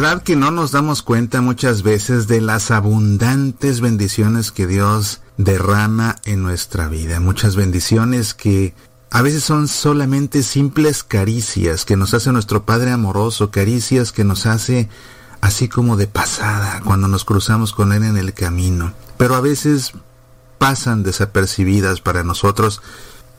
Verdad que no nos damos cuenta muchas veces de las abundantes bendiciones que Dios derrama en nuestra vida. Muchas bendiciones que a veces son solamente simples caricias que nos hace nuestro Padre amoroso, caricias que nos hace así como de pasada cuando nos cruzamos con Él en el camino. Pero a veces pasan desapercibidas para nosotros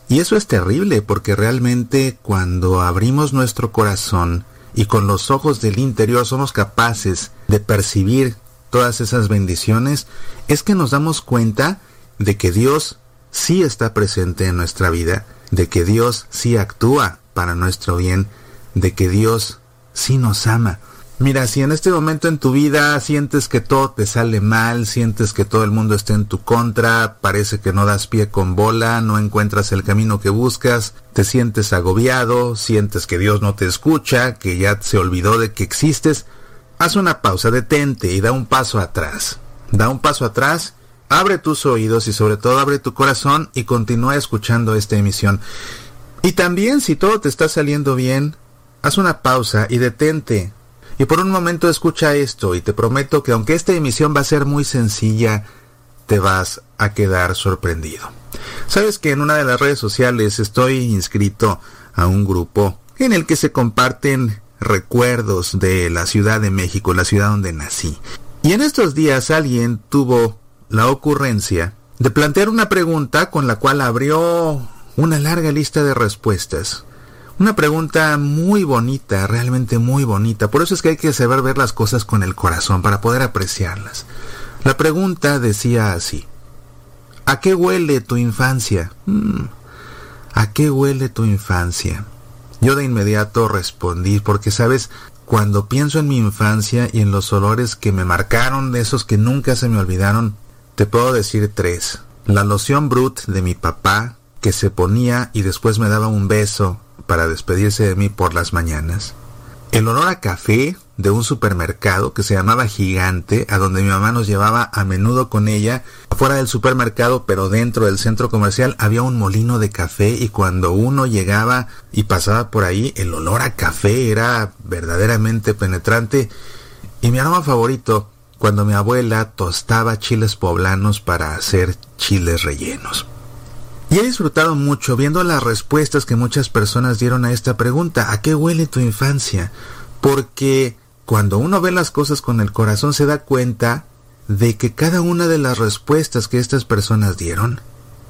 y eso es terrible porque realmente cuando abrimos nuestro corazón y con los ojos del interior somos capaces de percibir todas esas bendiciones, es que nos damos cuenta de que Dios sí está presente en nuestra vida, de que Dios sí actúa para nuestro bien, de que Dios sí nos ama. Mira, si en este momento en tu vida sientes que todo te sale mal, sientes que todo el mundo está en tu contra, parece que no das pie con bola, no encuentras el camino que buscas, te sientes agobiado, sientes que Dios no te escucha, que ya se olvidó de que existes, haz una pausa, detente y da un paso atrás. Da un paso atrás, abre tus oídos y sobre todo abre tu corazón y continúa escuchando esta emisión. Y también si todo te está saliendo bien, haz una pausa y detente. Y por un momento escucha esto y te prometo que aunque esta emisión va a ser muy sencilla, te vas a quedar sorprendido. Sabes que en una de las redes sociales estoy inscrito a un grupo en el que se comparten recuerdos de la Ciudad de México, la ciudad donde nací. Y en estos días alguien tuvo la ocurrencia de plantear una pregunta con la cual abrió una larga lista de respuestas Una pregunta muy bonita, realmente muy bonita. Por eso es que hay que saber ver las cosas con el corazón para poder apreciarlas. La pregunta decía así. ¿A qué huele tu infancia? Mm, ¿A qué huele tu infancia? Yo de inmediato respondí porque, sabes, cuando pienso en mi infancia y en los olores que me marcaron, de esos que nunca se me olvidaron, te puedo decir tres. La loción Brut de mi papá, que se ponía y después me daba un beso para despedirse de mí por las mañanas. El olor a café de un supermercado que se llamaba Gigante, a donde mi mamá nos llevaba a menudo con ella. Afuera del supermercado, pero dentro del centro comercial, había un molino de café y cuando uno llegaba y pasaba por ahí, el olor a café era verdaderamente penetrante. Y mi aroma favorito, cuando mi abuela tostaba chiles poblanos para hacer chiles rellenos. Y he disfrutado mucho viendo las respuestas que muchas personas dieron a esta pregunta, ¿a qué huele tu infancia? Porque cuando uno ve las cosas con el corazón se da cuenta de que cada una de las respuestas que estas personas dieron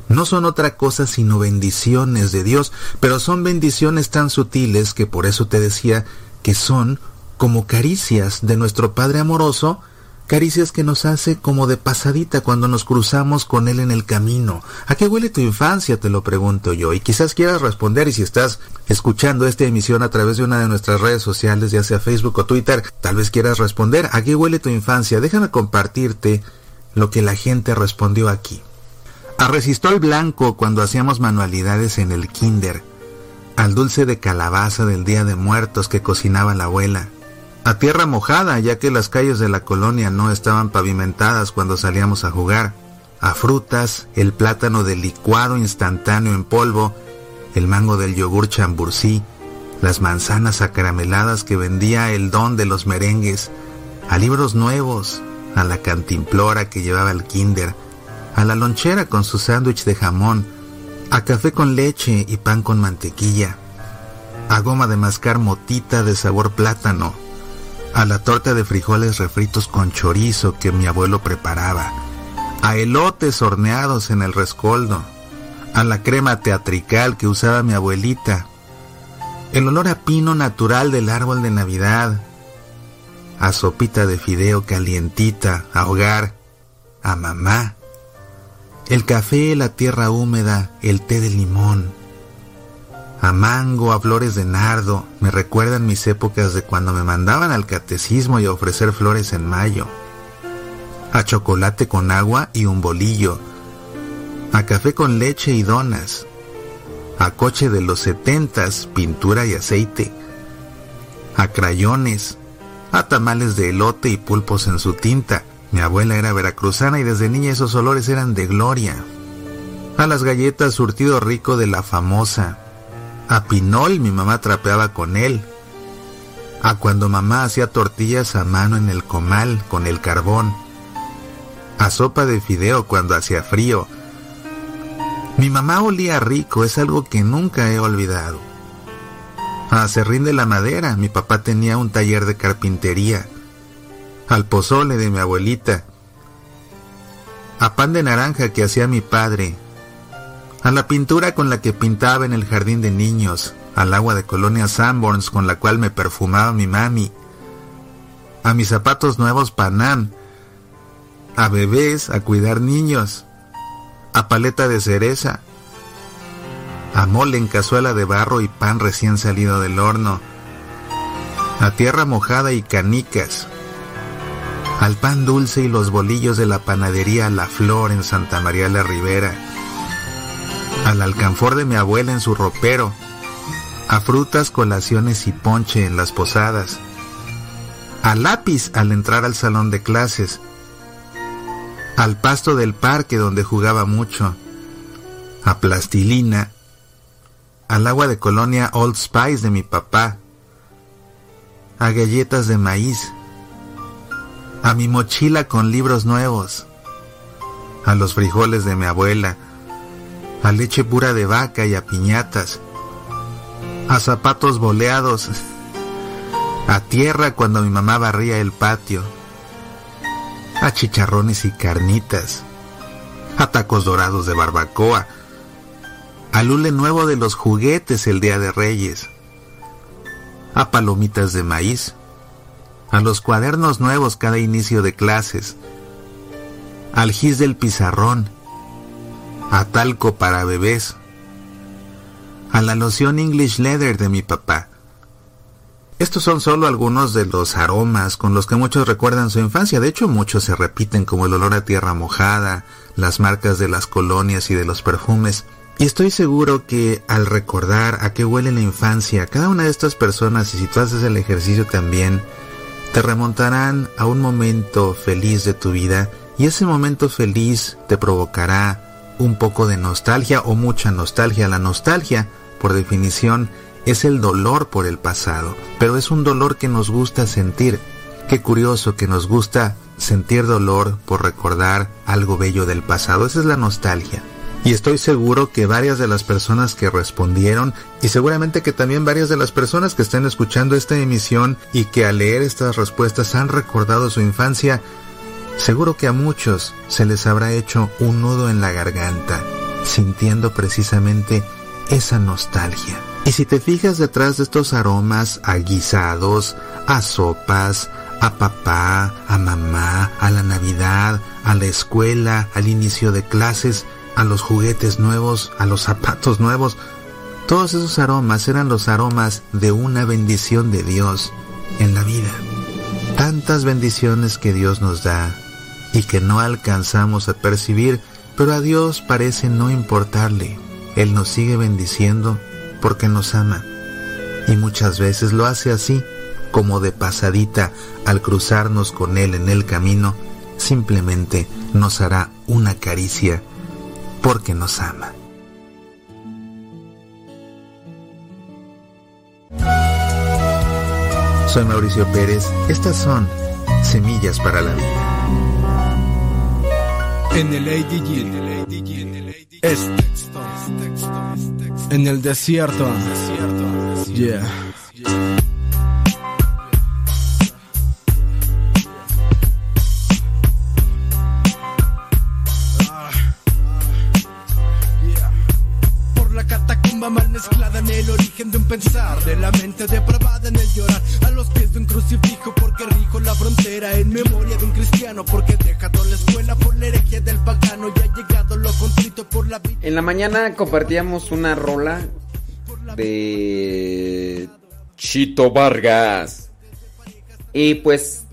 no son otra cosa sino bendiciones de Dios, pero son bendiciones tan sutiles que por eso te decía que son como caricias de nuestro Padre amoroso caricias que nos hace como de pasadita cuando nos cruzamos con él en el camino. ¿A qué huele tu infancia? Te lo pregunto yo. Y quizás quieras responder y si estás escuchando esta emisión a través de una de nuestras redes sociales, ya sea Facebook o Twitter, tal vez quieras responder. ¿A qué huele tu infancia? Déjame compartirte lo que la gente respondió aquí. A resistol blanco cuando hacíamos manualidades en el kinder. Al dulce de calabaza del Día de Muertos que cocinaba la abuela a tierra mojada, ya que las calles de la colonia no estaban pavimentadas cuando salíamos a jugar, a frutas, el plátano del licuado instantáneo en polvo, el mango del yogur chambursí, las manzanas acarameladas que vendía el don de los merengues, a libros nuevos, a la cantimplora que llevaba el kinder, a la lonchera con su sándwich de jamón, a café con leche y pan con mantequilla, a goma de mascar motita de sabor plátano, a la torta de frijoles refritos con chorizo que mi abuelo preparaba, a elotes horneados en el rescoldo, a la crema teatrical que usaba mi abuelita, el olor a pino natural del árbol de Navidad, a sopita de fideo calientita, a hogar, a mamá, el café, la tierra húmeda, el té de limón, a mango, a flores de nardo, me recuerdan mis épocas de cuando me mandaban al catecismo y a ofrecer flores en mayo, a chocolate con agua y un bolillo, a café con leche y donas, a coche de los setentas, pintura y aceite, a crayones, a tamales de elote y pulpos en su tinta. Mi abuela era veracruzana y desde niña esos olores eran de gloria. A las galletas surtido rico de la famosa, a Pinol mi mamá trapeaba con él. A cuando mamá hacía tortillas a mano en el comal con el carbón. A sopa de fideo cuando hacía frío. Mi mamá olía rico, es algo que nunca he olvidado. A serrín de la madera, mi papá tenía un taller de carpintería. Al pozole de mi abuelita. A pan de naranja que hacía mi padre, a la pintura con la que pintaba en el jardín de niños, al agua de colonia Sanborns con la cual me perfumaba mi mami, a mis zapatos nuevos Panam, a bebés, a cuidar niños, a paleta de cereza, a mole en cazuela de barro y pan recién salido del horno, a tierra mojada y canicas, al pan dulce y los bolillos de la panadería La Flor en Santa María la Ribera, al alcanfor de mi abuela en su ropero, a frutas, colaciones y ponche en las posadas, a lápiz al entrar al salón de clases, al pasto del parque donde jugaba mucho, a plastilina, al agua de colonia Old Spice de mi papá, a galletas de maíz, a mi mochila con libros nuevos, a los frijoles de mi abuela, a leche pura de vaca y a piñatas, a zapatos boleados, a tierra cuando mi mamá barría el patio, a chicharrones y carnitas, a tacos dorados de barbacoa, al hule nuevo de los juguetes el día de Reyes, a palomitas de maíz, a los cuadernos nuevos cada inicio de clases, al gis del pizarrón, a talco para bebés, a la loción English Leather de mi papá. Estos son solo algunos de los aromas con los que muchos recuerdan su infancia. De hecho, muchos se repiten como el olor a tierra mojada, las marcas de las colonias y de los perfumes. Y estoy seguro que al recordar a qué huele la infancia, cada una de estas personas, y si tú haces el ejercicio también, te remontarán a un momento feliz de tu vida y ese momento feliz te provocará un poco de nostalgia o mucha nostalgia. La nostalgia, por definición, es el dolor por el pasado, pero es un dolor que nos gusta sentir. Qué curioso que nos gusta sentir dolor por recordar algo bello del pasado. Esa es la nostalgia. Y estoy seguro que varias de las personas que respondieron y seguramente que también varias de las personas que estén escuchando esta emisión y que al leer estas respuestas han recordado su infancia, seguro que a muchos se les habrá hecho un nudo en la garganta, sintiendo precisamente esa nostalgia. Y si te fijas detrás de estos aromas a guisados, a sopas, a papá, a mamá, a la Navidad, a la escuela, al inicio de clases, a los juguetes nuevos, a los zapatos nuevos, todos esos aromas eran los aromas de una bendición de Dios en la vida. Tantas bendiciones que Dios nos da y que no alcanzamos a percibir, pero a Dios parece no importarle. Él nos sigue bendiciendo porque nos ama. Y muchas veces lo hace así, como de pasadita al cruzarnos con Él en el camino, simplemente nos hará una caricia porque nos ama. Soy Mauricio Pérez, estas son Semillas para la Vida. En el ADG, en el ADG, en el ADG. Es texto, en el desierto. Yeah. Catacumba mal mezclada en el origen de un pensar, de la mente depravada en el llorar, a los pies de un crucifijo porque rijo la frontera, en memoria de un cristiano porque he dejado la escuela por la herejía del pagano y ha llegado lo contrito por la vida. En la mañana compartíamos una rola de Chito Vargas. Y pues,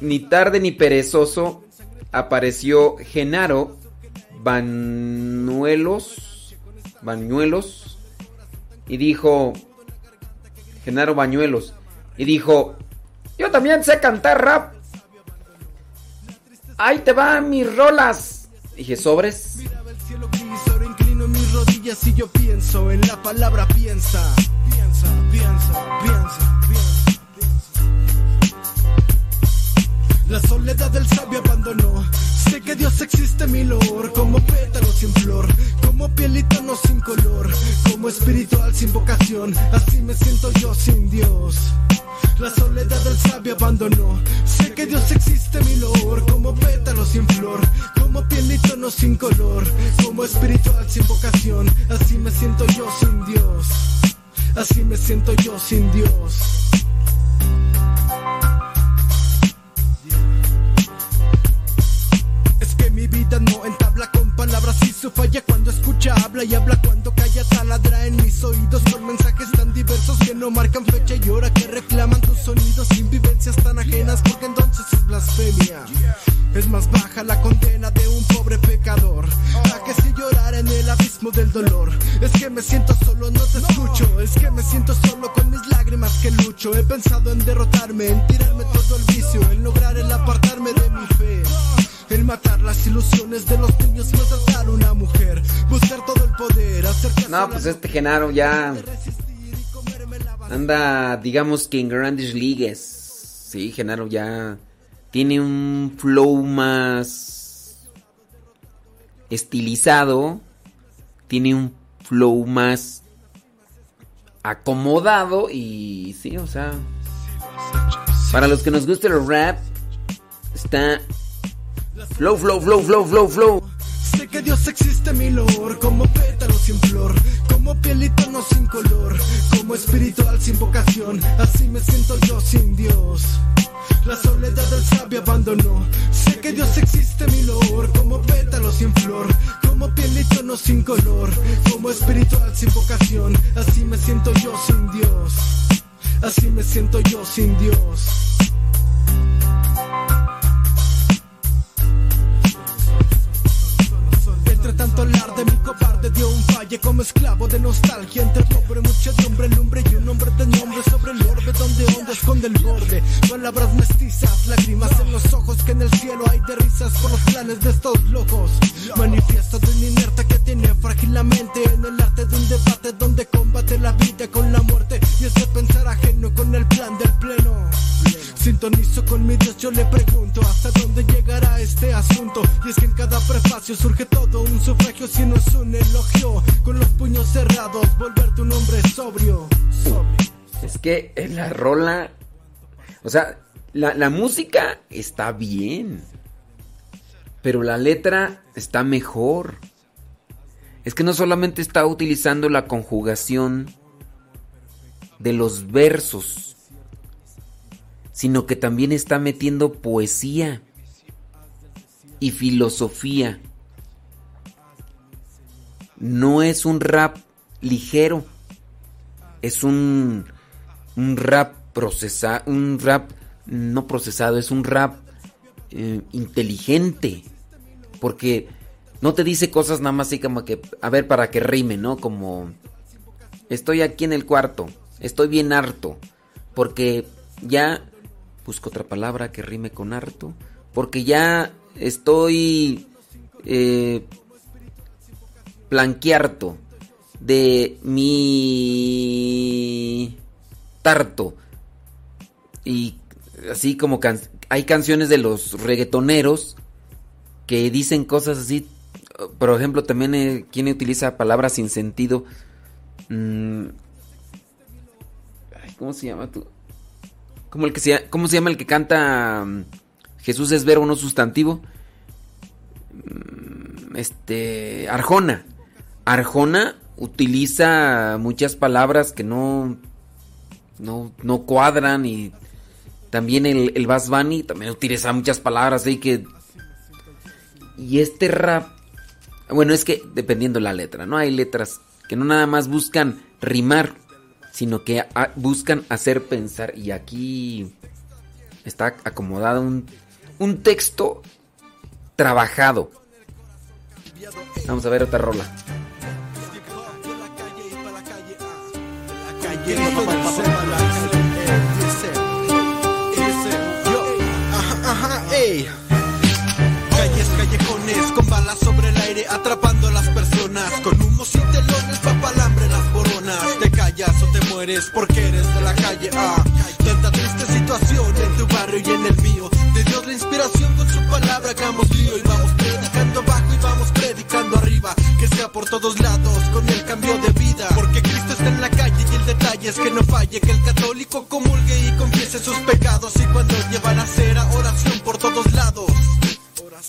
ni tarde ni perezoso, apareció Genaro Banuelos. Bañuelos. Y dijo. Genaro Bañuelos. Y dijo. Yo también sé cantar rap. Ahí te van mis rolas. Dije, sobres. cielo gris, ahora inclino mis rodillas y yo pienso en la palabra. Piensa, piensa, piensa, piensa. La soledad del sabio abandonó. Sé que Dios existe mi lor, como pétalo sin flor, como piel y tono sin color, como espiritual sin vocación. Así me siento yo sin Dios. La soledad del sabio abandonó. Sé que Dios existe mi lor, como pétalo sin flor, como piel y tono sin color, como espiritual sin vocación. Así me siento yo sin Dios. Así me siento yo sin Dios. Vida no entabla con palabras y su falla cuando escucha, habla y habla cuando calla, taladra en mis oídos con mensajes tan diversos que no marcan fecha y hora que reclaman tus sonidos sin vivencias tan ajenas porque entonces es blasfemia. Es más baja la condena de un pobre pecador a que si llorar en el abismo del dolor. Es que me siento solo, no te escucho. Es que me siento solo con mis lágrimas que lucho. He pensado en derrotarme, en tirarme todo el vicio, en lograr el apartarme de mi fe. El matar las ilusiones de los niños, maltratar a una mujer, buscar todo el poder, No, pues este Genaro ya anda, digamos que en grandes ligas. Sí, Genaro ya tiene un flow más estilizado, tiene un flow más acomodado y sí, o sea, para los que nos gusta el rap, está flow, flow, flow, flow, flow, flow. Sé que Dios existe mi lor, como pétalo sin flor, como piel y tono sin color, como espiritual sin vocación, así me siento yo sin Dios. La soledad del sabio abandonó. Sé que Dios existe, mi lor, como pétalo sin flor, como piel y tono sin color, como espiritual sin vocación. Así me siento yo sin Dios. Así me siento yo sin Dios. Entre tanto alarde, mi cobarde dio un falle como esclavo de nostalgia. Entre pobre muchedumbre, lumbre y un hombre de nombre sobre el orbe donde onda esconde el borde. Palabras mestizas, lágrimas en los ojos que en el cielo hay de risas por los planes de estos locos. Manifiesto de un inerte que tiene frágil la mente en el arte de un debate donde combate la vida con la muerte y ese pensar ajeno con el plan del. Sintonizo con mi Dios, yo le pregunto hasta dónde llegará este asunto. Y es que en cada prefacio surge todo un sufragio, si no es un elogio. Con los puños cerrados, volverte un hombre sobrio. Es que en la rola. O sea, la, la música está bien. Pero la letra está mejor. Es que no solamente está utilizando la conjugación de los versos, sino que también está metiendo poesía y filosofía. No es un rap ligero, es un, un rap procesado, un rap no procesado, es un rap eh, inteligente, porque no te dice cosas nada más así como que, a ver, para que rime, ¿no? Como, estoy aquí en el cuarto, estoy bien harto, porque ya busco otra palabra que rime con harto, porque ya estoy eh, planquearto de mi tarto. Y así como can hay canciones de los reggaetoneros que dicen cosas así. Por ejemplo, también eh, quien utiliza palabras sin sentido. Mm, ay, ¿Cómo se llama tú? Como el que se, ¿Cómo se llama el que canta mm, Jesús es verbo no sustantivo? Mm, Este. Arjona. Arjona utiliza muchas palabras que no. No, no cuadran y también el, el Bass Bunny también utiliza muchas palabras que... Y este rap... Bueno, es que dependiendo la letra, ¿no? Hay letras que no nada más buscan rimar, sino que a- buscan hacer pensar. Y aquí está acomodado un, un texto trabajado. Vamos a ver otra rola. Calles, callejones, con balas sobre el aire, atrapando a las personas. Mueres porque eres de la calle. Ah, tanta triste situación en tu barrio y en el mío. De Dios la inspiración con su palabra, hagamos lío y vamos predicando abajo y vamos predicando arriba. Que sea por todos lados con el cambio de vida. Porque Cristo está en la calle y el detalle es que no falle. Que el católico comulgue y confiese sus pecados. Y cuando lleva la cera, oración por todos lados. No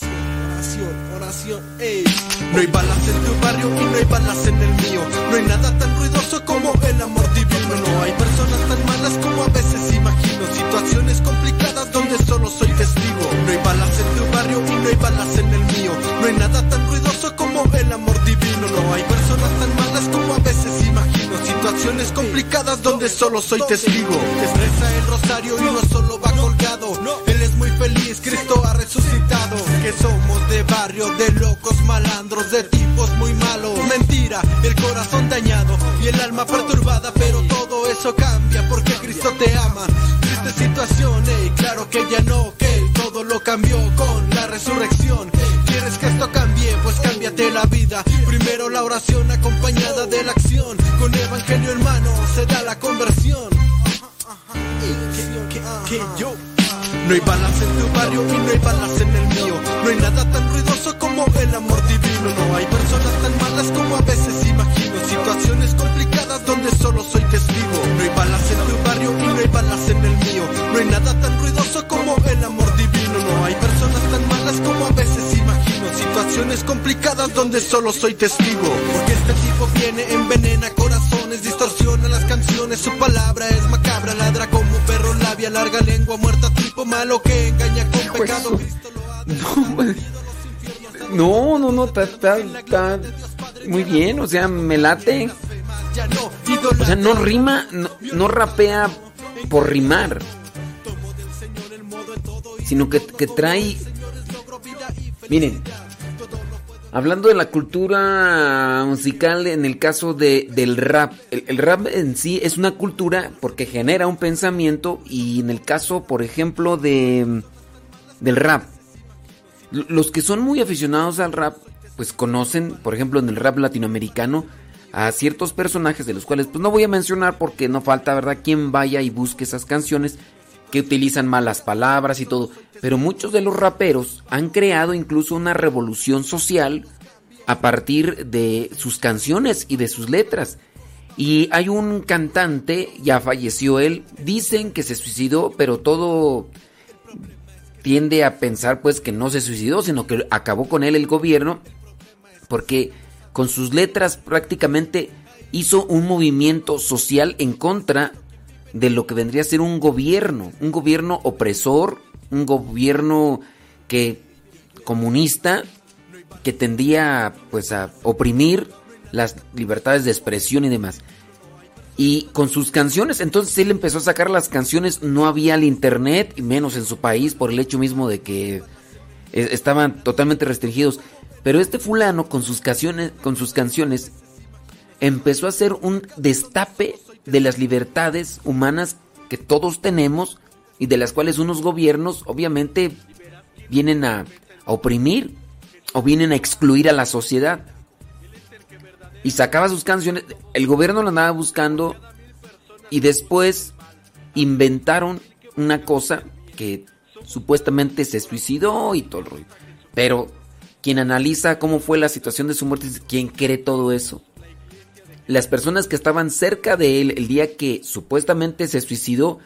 hay balas en tu barrio y no hay balas en el mío. No hay nada tan ruidoso como el amor divino. No hay personas tan malas como a veces imagino. Situaciones complicadas donde solo soy testigo. No hay balas en tu barrio y no hay balas en el mío. No hay nada tan ruidoso como el amor divino. No hay personas tan malas como a veces imagino. Situaciones complicadas donde solo soy testigo. Reza el rosario y no solo va colgado. Él es feliz, Cristo ha resucitado. Que somos de barrio, de locos malandros, de tipos muy malos. Mentira, el corazón dañado y el alma perturbada. Pero todo eso cambia porque Cristo te ama. Triste situación, claro que ya no, que Él todo lo cambió con la resurrección. ¿Quieres que esto cambie? Pues cámbiate la vida. Primero la oración acompañada de la acción. Con evangelio hermano se da la conversión. No hay balas en tu barrio y no hay balas en el mío. No hay nada tan ruidoso como el amor divino. No hay personas tan malas como a veces imagino. Situaciones complicadas donde solo soy testigo. No hay balas en tu barrio y no hay balas en el mío. No hay nada tan ruidoso como el amor divino. No hay personas tan malas como a veces imagino. Situaciones complicadas donde solo soy testigo. Porque este tipo viene, envenena corazones, distorsiona las canciones. Su palabra es macabra, ladra como perro, labia, larga lengua, muerta, tipo malo que engaña con pecado. No, no, no, está, está, está muy bien, o sea, me late. O sea, no rima, no, no rapea por rimar, sino que, que trae... Miren, hablando de la cultura musical en el caso de, del rap, el, rap en sí es una cultura porque genera un pensamiento y en el caso, por ejemplo, de del rap, los que son muy aficionados al rap, pues conocen, por ejemplo, en el rap latinoamericano, a ciertos personajes de los cuales pues no voy a mencionar porque no falta, ¿verdad?, quien vaya y busque esas canciones que utilizan malas palabras y todo. Pero muchos de los raperos han creado incluso una revolución social a partir de sus canciones y de sus letras. Y hay un cantante, ya falleció él, dicen que se suicidó, pero todo tiende a pensar pues que no se suicidó, sino que acabó con él el gobierno, porque con sus letras prácticamente hizo un movimiento social en contra de lo que vendría a ser un gobierno, un gobierno opresor, un gobierno que comunista que tendía pues a oprimir las libertades de expresión y demás. Y con sus canciones, entonces él empezó a sacar las canciones, no había el internet, y menos en su país, por el hecho mismo de que e, estaban totalmente restringidos. Pero este fulano con sus canciones, con sus canciones empezó a hacer un destape de las libertades humanas que todos tenemos y de las cuales unos gobiernos obviamente vienen a, a oprimir o vienen a excluir a la sociedad. Y sacaba sus canciones, el gobierno lo andaba buscando y después inventaron una cosa que supuestamente se suicidó y todo el rollo. Pero quien analiza cómo fue la situación de su muerte, quien cree todo eso. Las personas que estaban cerca de él el día que supuestamente se suicidó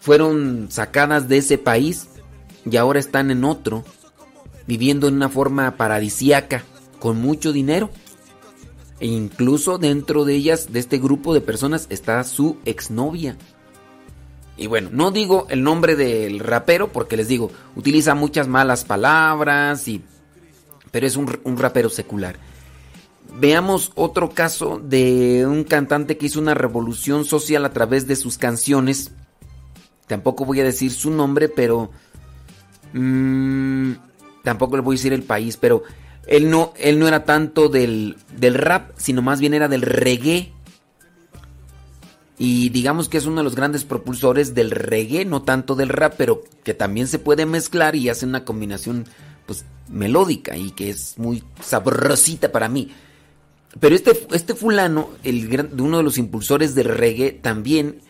fueron sacadas de ese país y ahora están en otro, viviendo en una forma paradisiaca, con mucho dinero. E incluso dentro de ellas, de este grupo de personas, está su exnovia. Y bueno, no digo el nombre del rapero porque les digo, utiliza muchas malas palabras y pero es un, un, rapero secular. Veamos otro caso de un cantante que hizo una revolución social a través de sus canciones. Tampoco voy a decir su nombre, pero... Mmm, tampoco le voy a decir el país, pero él no, él no era tanto del, del rap, sino más bien era del reggae. Y digamos que es uno de los grandes propulsores del reggae, no tanto del rap, pero que también se puede mezclar y hace una combinación pues melódica y que es muy sabrosita para mí. Pero este, este fulano, el, uno de los impulsores del reggae, también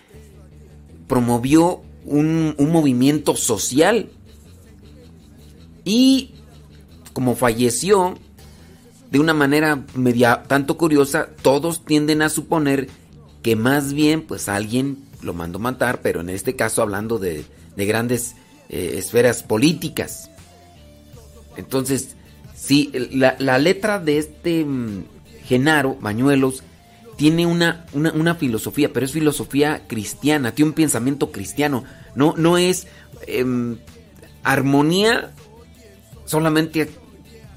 promovió un, un movimiento social. Y como falleció de una manera media tanto curiosa, todos tienden a suponer que más bien pues alguien lo mandó matar, pero en este caso hablando de, de grandes eh, esferas políticas. Entonces, sí, la, la letra de este um, Genaro Bañuelos tiene una, una, una, filosofía, pero es filosofía cristiana, tiene un pensamiento cristiano, no, no es eh, armonía solamente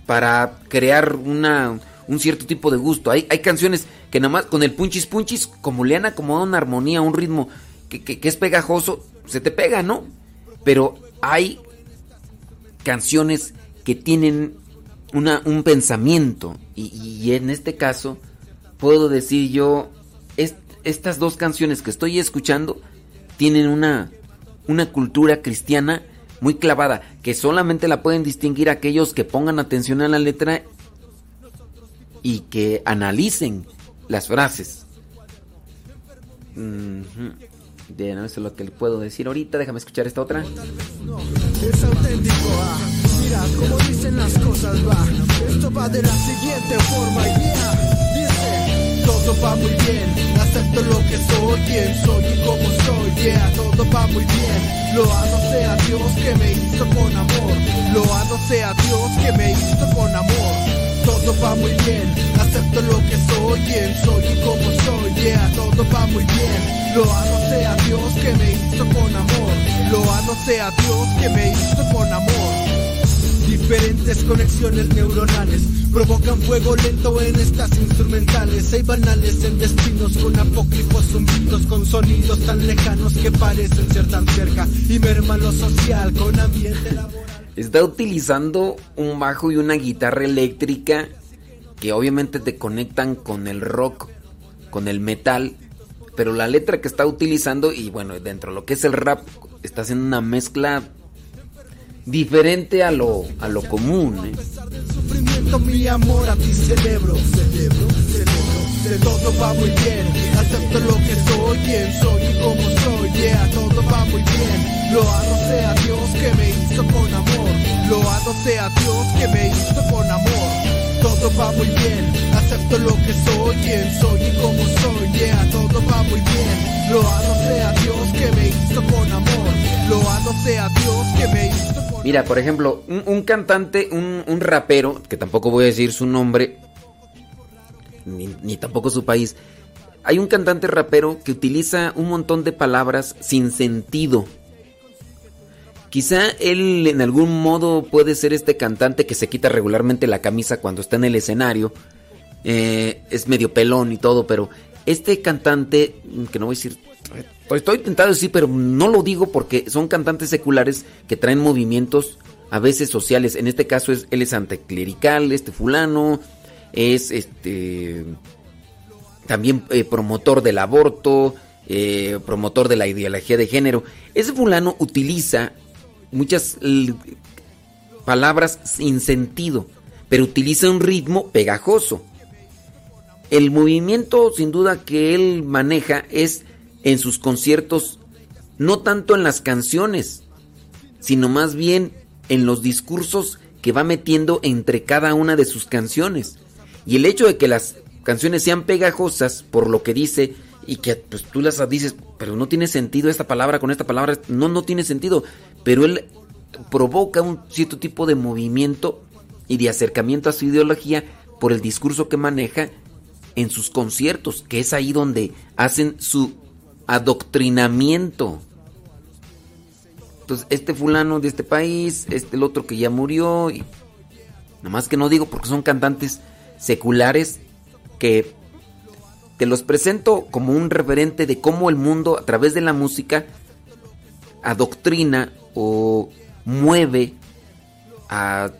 para crear una, un cierto tipo de gusto. Hay, hay canciones que nada más con el punchis punchis, como le han acomodado una armonía, un ritmo que, que es pegajoso, se te pega, ¿no? Pero hay canciones que tienen una, un pensamiento. Y, y, en este caso, puedo decir yo, est, estas dos canciones que estoy escuchando tienen una, una cultura cristiana muy clavada, que solamente la pueden distinguir aquellos que pongan atención a la letra y que analicen las frases. Uh -huh. No, eso es lo que puedo decir ahorita. Déjame escuchar esta otra. Es auténtico, ah. Mira cómo dicen las cosas, va. Esto va de la siguiente forma, yeah. Dice, todo va muy bien. Acepto lo que soy, bien soy y como soy, yeah. Todo va muy bien. Loado sea Dios que me hizo con amor. Loado sea Dios que me hizo con amor. va muy bien. Acepto lo que soy, quién soy y cómo soy, yeah, todo va muy bien. Loado sea Dios que me hizo con amor. Loado sea Dios que me hizo con amor. Diferentes conexiones neuronales provocan fuego lento en estas instrumentales. Hay banales en destinos con apócrifos zumbidos, con sonidos tan lejanos que parecen ser tan cerca. Y merman lo social con ambiente laboral. Está utilizando un bajo y una guitarra eléctrica que obviamente te conectan con el rock, con el metal, pero la letra que está utilizando y bueno, dentro de lo que es el rap, está haciendo una mezcla diferente a lo, a lo común. ¿eh? mi amor a ti celebro, celebro, celebro, de todo va muy bien, acepto lo que soy, quién soy y cómo soy, yeah, todo va muy bien, loado sea Dios que me hizo con amor, loado sea Dios que me hizo con amor, todo va muy bien, acepto lo que soy, quién soy y cómo soy, yeah, todo va muy bien, loado sea Dios que me hizo con amor, loado sea Dios que me hizo con Mira, por ejemplo, un, un cantante, un, un rapero, que tampoco voy a decir su nombre, ni, ni tampoco su país. Hay un cantante rapero que utiliza un montón de palabras sin sentido. Quizá él en algún modo puede ser este cantante que se quita regularmente la camisa cuando está en el escenario. Eh, es medio pelón y todo, pero este cantante, que no voy a decir estoy tentado de decir, pero no lo digo porque son cantantes seculares que traen movimientos a veces sociales. En este caso es él es anticlerical, este fulano es este también eh, promotor del aborto, eh, promotor de la ideología de género. Ese fulano utiliza muchas palabras sin sentido, pero utiliza un ritmo pegajoso. El movimiento sin duda que él maneja es en sus conciertos, no tanto en las canciones, sino más bien en los discursos que va metiendo entre cada una de sus canciones. Y el hecho de que las canciones sean pegajosas por lo que dice y que pues, tú las dices, pero no tiene sentido esta palabra con esta palabra, no, no tiene sentido, pero él provoca un cierto tipo de movimiento y de acercamiento a su ideología por el discurso que maneja en sus conciertos, que es ahí donde hacen su adoctrinamiento. Entonces, este fulano de este país, este el otro que ya murió, y nada más que no digo porque son cantantes seculares que te los presento como un referente de cómo el mundo a través de la música adoctrina o mueve a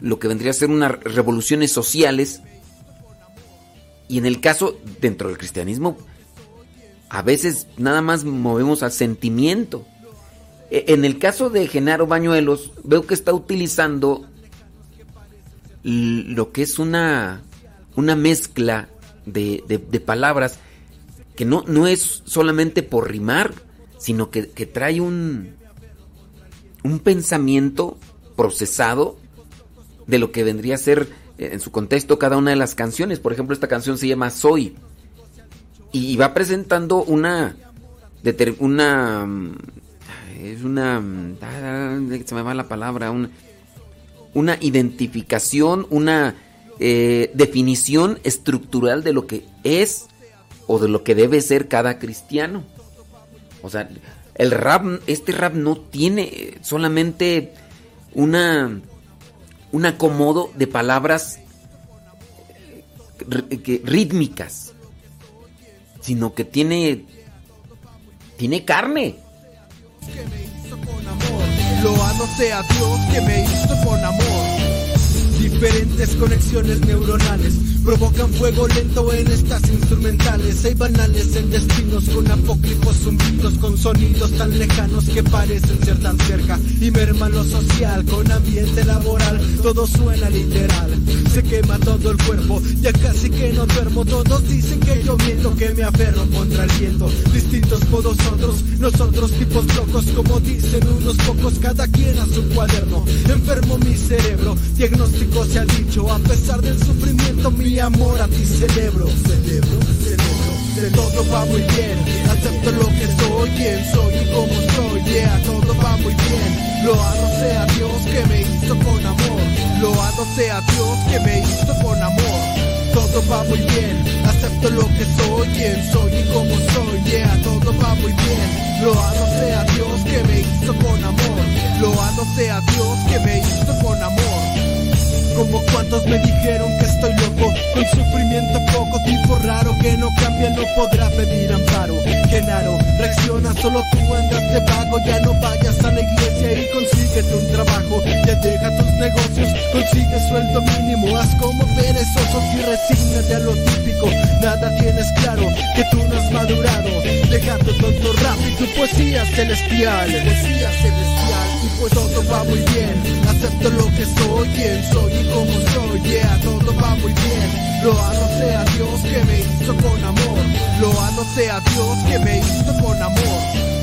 lo que vendría a ser unas revoluciones sociales y en el caso dentro del cristianismo a veces nada más movemos al sentimiento. E- En el caso de Genaro Bañuelos, veo que está utilizando lo que es una, una mezcla de, de- de palabras que no, no es solamente por rimar, sino que, que trae un, un pensamiento procesado de lo que vendría a ser eh, en su contexto cada una de las canciones. Por ejemplo, esta canción se llama Soy y va presentando una una mm, es una mm, se me va la palabra un- una identificación una eh, definición estructural de lo que es o de lo que debe ser cada cristiano. O sea el rap este rap no tiene solamente una un acomodo de palabras eh, rítmicas sino que tiene tiene carne. Loado sea Dios que me hizo con amor. Diferentes conexiones neuronales provocan fuego lento en estas instrumentales. Hay banales en destinos con apócrifos zumbidos, con sonidos tan lejanos que parecen ser tan cerca. Y merma lo social con ambiente laboral, todo suena literal. Se quema todo el cuerpo, ya casi que no duermo. Todos dicen que yo miento, que me aferro contra el viento. Distintos modos otros, nosotros tipos locos, como dicen unos pocos, cada quien a su cuaderno. Enfermo mi cerebro, diagnóstico se ha dicho, a pesar del sufrimiento, amor a ti celebro. Celebro, celebro. De todo va muy bien, acepto lo que soy, quién soy y cómo soy, yeah, todo va muy bien. Loado sea Dios que me hizo con amor, loado sea Dios que me hizo con amor. Todo va muy bien, acepto lo que soy, quién soy y cómo soy, yeah, todo va muy bien. Loado sea Dios que me hizo con amor, loado sea Dios que me hizo con amor. Como cuantos me dijeron que estoy loco, con sufrimiento poco, tipo raro que no cambia, no podrá pedir amparo. Genaro, reacciona, solo tú andas de vago, ya no vayas a la iglesia y consíguete un trabajo. Ya deja tus negocios, consigue sueldo mínimo, haz como perezosos y resígnate a lo típico. Nada tienes claro, que tú no has madurado, dejando tonto rap y tu poesía celestial. Poesía celestial, pues todo va muy bien, acepto lo que soy, quién soy y cómo soy, yeah, todo va muy bien. Loado sea Dios que me hizo con amor, loado sea Dios que me hizo con amor.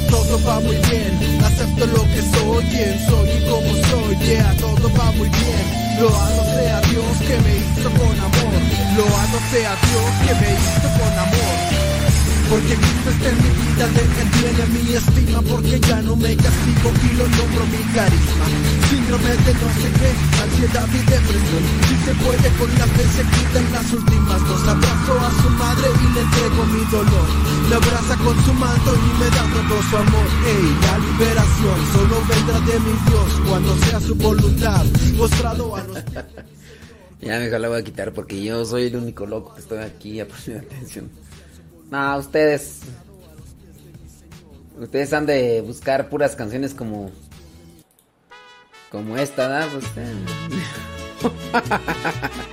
Todo va muy bien, acepto lo que soy, quién soy y cómo soy, yeah, todo va muy bien. Loado sea Dios que me hizo con amor, loado sea Dios que me hizo con amor. Porque Cristo está en mi vida, tiene mi estima. Porque ya no me castigo y lo nombro mi carisma. Síndrome de no sé qué, ansiedad y depresión. Si se puede con la fe se quitan las últimas dos. Abrazo a su madre y le entrego mi dolor. Me abraza con su manto y me da todo su amor. Ey, la liberación solo vendrá de mi Dios Cuando sea su voluntad, mostrado a los... Ya mejor la voy a quitar porque yo soy el único loco que estoy aquí a poner atención. No, ustedes. Ustedes han de buscar puras canciones como. Como esta, ¿verdad? Pues, eh.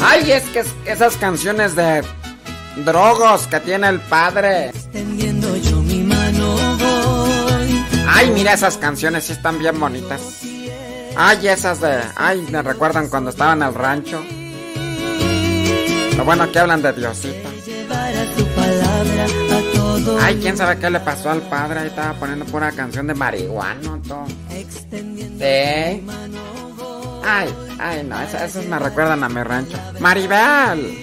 Ay, es que es- esas canciones de drogos que tiene el padre. Extendiendo yo mi mano voy. Ay, mira esas canciones, sí están bien bonitas. Ay, esas de. Ay, me recuerdan cuando estaba en el rancho. Lo bueno que hablan de Diosito. Ay, quién sabe qué le pasó al padre. Ahí estaba poniendo pura canción de marihuana, todo. Sí. Ay, ay, no, esas me recuerdan a mi rancho. Maribel.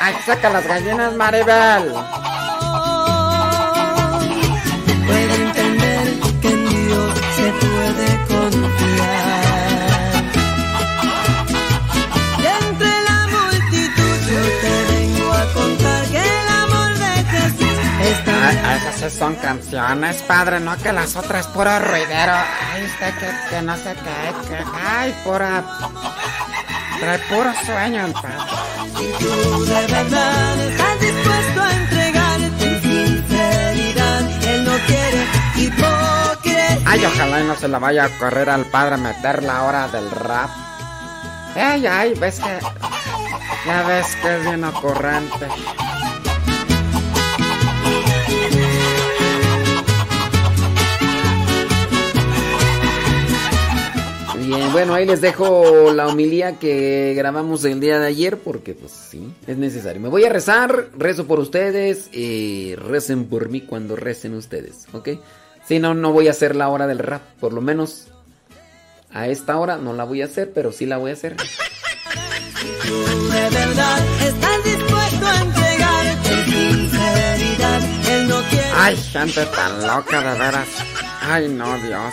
Ay, saca las gallinas, Maribel. Son canciones, padre, no que las otras puro ruidero. Ay, usted que, que no sé qué, que, ay, pura. Trae puro sueño el padre. tú de verdad estás dispuesto a entregarte en sinceridad. Él no quiere hipocresía. Ay, ojalá y no se la vaya a correr al padre a meter la hora del rap. Ay, ay, ves que. Ya ves que es bien ocurrente. Bien, bueno, ahí les dejo la homilía que grabamos el día de ayer porque pues sí, es necesario. Me voy a rezar, rezo por ustedes y recen por mí cuando recen ustedes, ¿ok? Si no, no voy a hacer la hora del rap, por lo menos a esta hora no la voy a hacer, pero sí la voy a hacer. Tú de verdad estás dispuesto a entregarte en sinceridad. Él no quiere Ay, gente tan loca de veras. Ay, no, Dios.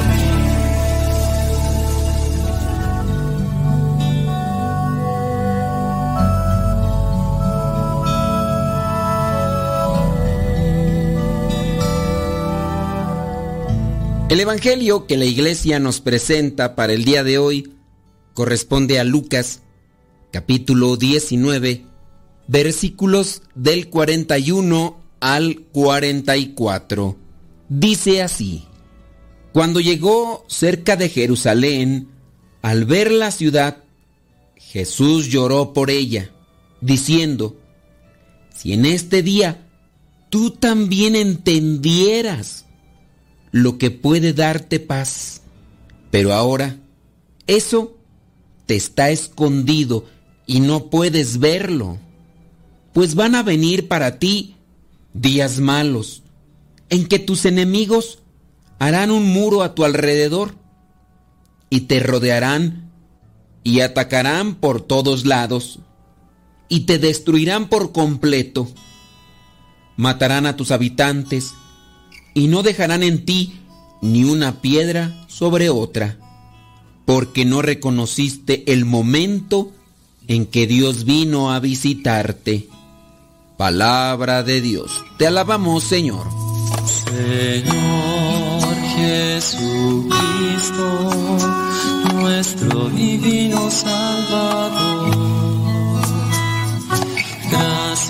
El Evangelio que la iglesia nos presenta para el día de hoy corresponde a Lucas, capítulo 19, versículos del 41 al 44. Dice así, Cuando llegó cerca de Jerusalén, al ver la ciudad, Jesús lloró por ella, diciendo, Si en este día tú también entendieras lo que puede darte paz. Pero ahora, eso te está escondido y no puedes verlo. pues van a venir para ti días malos, en que tus enemigos harán un muro a tu alrededor y te rodearán y atacarán por todos lados y te destruirán por completo. Matarán a tus habitantes y no dejarán en ti ni una piedra sobre otra, porque no reconociste el momento en que Dios vino a visitarte. Palabra de Dios. Te alabamos, Señor. Señor Jesucristo, nuestro divino Salvador,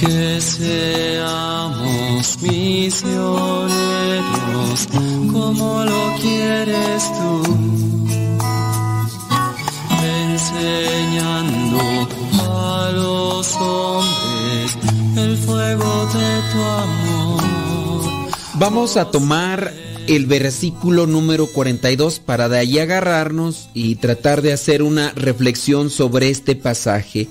Que seamos misioneros como lo quieres tú enseñando a los hombres el fuego de tu amor. Vamos a tomar el versículo número 42 para de ahí agarrarnos y tratar de hacer una reflexión sobre este pasaje.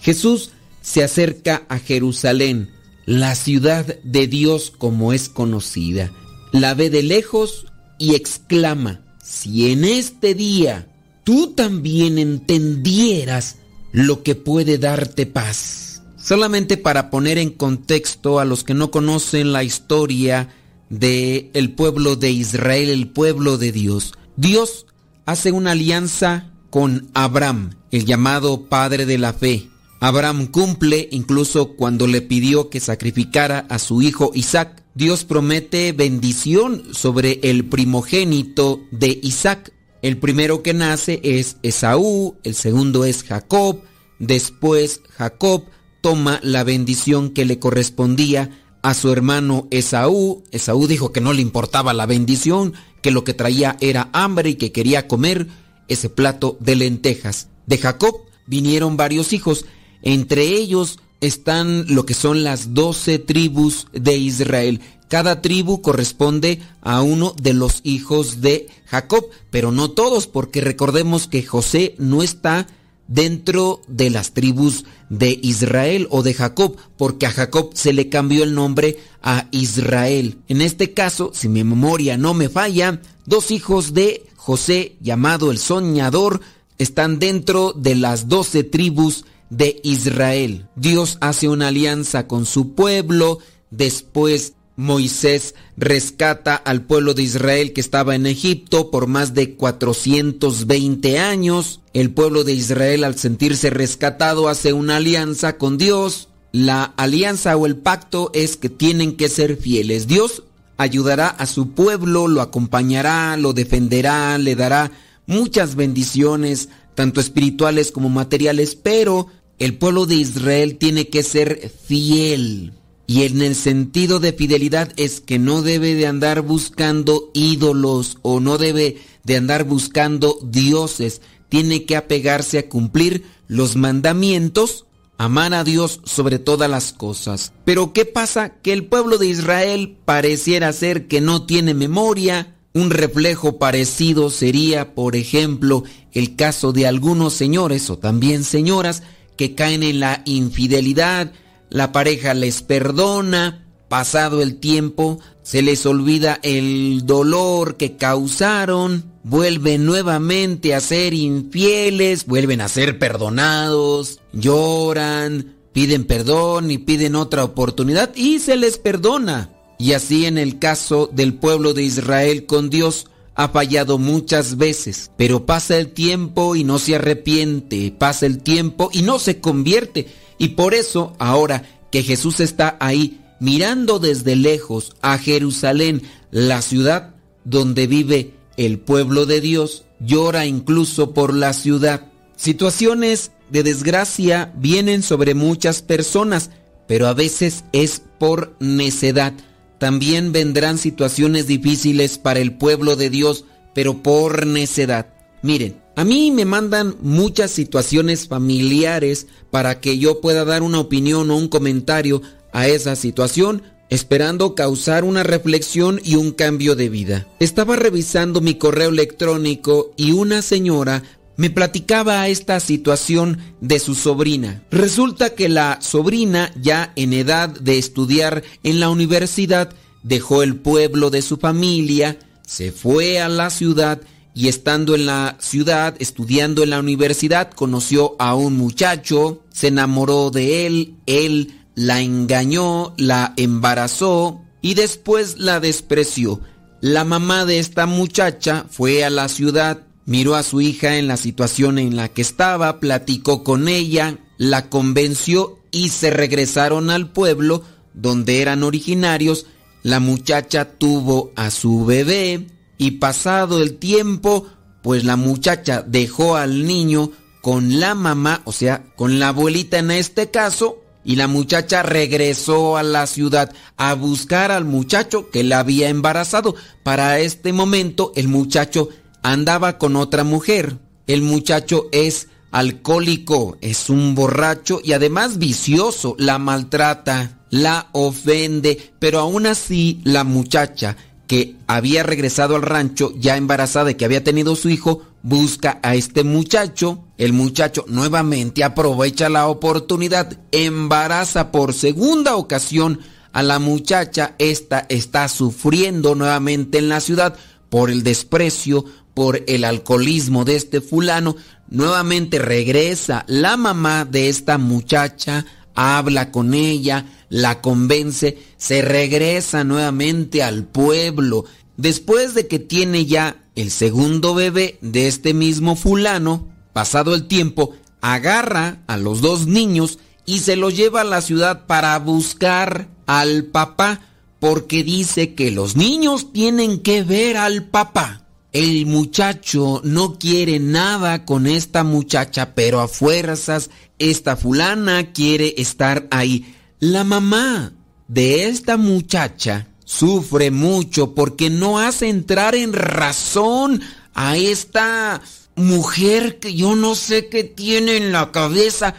Jesús se acerca a Jerusalén, la ciudad de Dios como es conocida. La ve de lejos y exclama, si en este día tú también entendieras lo que puede darte paz. Solamente para poner en contexto a los que no conocen la historia de el pueblo de Israel, el pueblo de Dios. Dios hace una alianza con Abraham, el llamado padre de la fe. Abraham cumple incluso cuando le pidió que sacrificara a su hijo Isaac. Dios promete bendición sobre el primogénito de Isaac. El primero que nace es Esaú, el segundo es Jacob, después Jacob toma la bendición que le correspondía a su hermano Esaú. Esaú dijo que no le importaba la bendición, que lo que traía era hambre y que quería comer ese plato de lentejas. De Jacob vinieron varios hijos, entre ellos están lo que son las doce tribus de Israel. Cada tribu corresponde a uno de los hijos de Jacob, pero no todos, porque recordemos que José no está dentro de las tribus de Israel o de Jacob, porque a Jacob se le cambió el nombre a Israel. En este caso, si mi memoria no me falla, dos hijos de José, llamado el soñador, están dentro de las doce tribus de Israel. Dios hace una alianza con su pueblo, después Moisés rescata al pueblo de Israel que estaba en Egipto por más de 420 años. El pueblo de Israel al sentirse rescatado hace una alianza con Dios. La alianza o el pacto es que tienen que ser fieles. Dios ayudará a su pueblo, lo acompañará, lo defenderá, le dará muchas bendiciones, tanto espirituales como materiales, pero el pueblo de Israel tiene que ser fiel. Y en el sentido de fidelidad es que no debe de andar buscando ídolos o no debe de andar buscando dioses. Tiene que apegarse a cumplir los mandamientos, amar a Dios sobre todas las cosas. Pero ¿qué pasa? Que el pueblo de Israel pareciera ser que no tiene memoria. Un reflejo parecido sería, por ejemplo, el caso de algunos señores o también señoras que caen en la infidelidad, la pareja les perdona, pasado el tiempo, se les olvida el dolor que causaron, vuelven nuevamente a ser infieles, vuelven a ser perdonados, lloran, piden perdón y piden otra oportunidad y se les perdona. Y así en el caso del pueblo de Israel con Dios, ha fallado muchas veces, pero pasa el tiempo y no se arrepiente, pasa el tiempo y no se convierte. Y por eso ahora que Jesús está ahí mirando desde lejos a Jerusalén, la ciudad donde vive el pueblo de Dios, llora incluso por la ciudad. Situaciones de desgracia vienen sobre muchas personas, pero a veces es por necedad. También vendrán situaciones difíciles para el pueblo de Dios, pero por necedad. Miren, a mí me mandan muchas situaciones familiares para que yo pueda dar una opinión o un comentario a esa situación, esperando causar una reflexión y un cambio de vida. Estaba revisando mi correo electrónico y una señora me platicaba esta situación de su sobrina. Resulta que la sobrina, ya en edad de estudiar en la universidad, dejó el pueblo de su familia, se fue a la ciudad y estando en la ciudad, estudiando en la universidad, conoció a un muchacho, se enamoró de él, él la engañó, la embarazó y después la despreció. La mamá de esta muchacha fue a la ciudad, miró a su hija en la situación en la que estaba, platicó con ella, la convenció y se regresaron al pueblo donde eran originarios. La muchacha tuvo a su bebé y pasado el tiempo, pues la muchacha dejó al niño con la mamá, o sea, con la abuelita en este caso, y la muchacha regresó a la ciudad a buscar al muchacho que la había embarazado. Para este momento el muchacho andaba con otra mujer. El muchacho es alcohólico, es un borracho y además vicioso, la maltrata, la ofende, pero aún así la muchacha que había regresado al rancho ya embarazada y que había tenido su hijo, busca a este muchacho. El muchacho nuevamente aprovecha la oportunidad, embaraza por segunda ocasión a la muchacha. Esta está sufriendo nuevamente en la ciudad por el desprecio, por el alcoholismo de este fulano. Nuevamente regresa la mamá de esta muchacha, habla con ella, la convence, se regresa nuevamente al pueblo. Después de que tiene ya el segundo bebé de este mismo fulano, pasado el tiempo, agarra a los dos niños y se los lleva a la ciudad para buscar al papá, porque dice que los niños tienen que ver al papá. El muchacho no quiere nada con esta muchacha, pero a fuerzas esta fulana quiere estar ahí. La mamá de esta muchacha sufre mucho porque no hace entrar en razón a esta mujer que yo no sé qué tiene en la cabeza.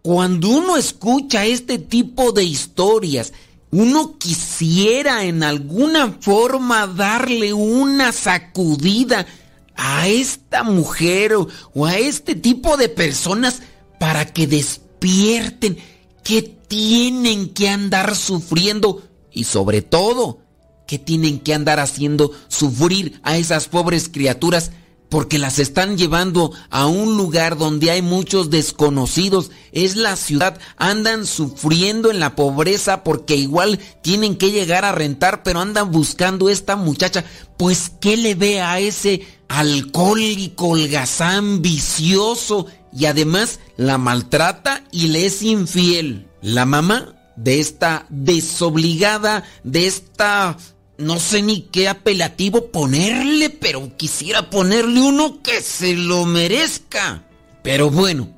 Cuando uno escucha este tipo de historias, uno quisiera en alguna forma darle una sacudida a esta mujer o, a este tipo de personas para que despierten que tienen que andar sufriendo y sobre todo que tienen que andar haciendo sufrir a esas pobres criaturas porque las están llevando a un lugar donde hay muchos desconocidos. Es la ciudad, andan sufriendo en la pobreza porque igual tienen que llegar a rentar, pero andan buscando esta muchacha. Pues, ¿qué le ve a ese alcohólico, holgazán, vicioso? Y además la maltrata y le es infiel. La mamá de esta desobligada, de esta no sé ni qué apelativo ponerle, pero quisiera ponerle uno que se lo merezca. Pero bueno,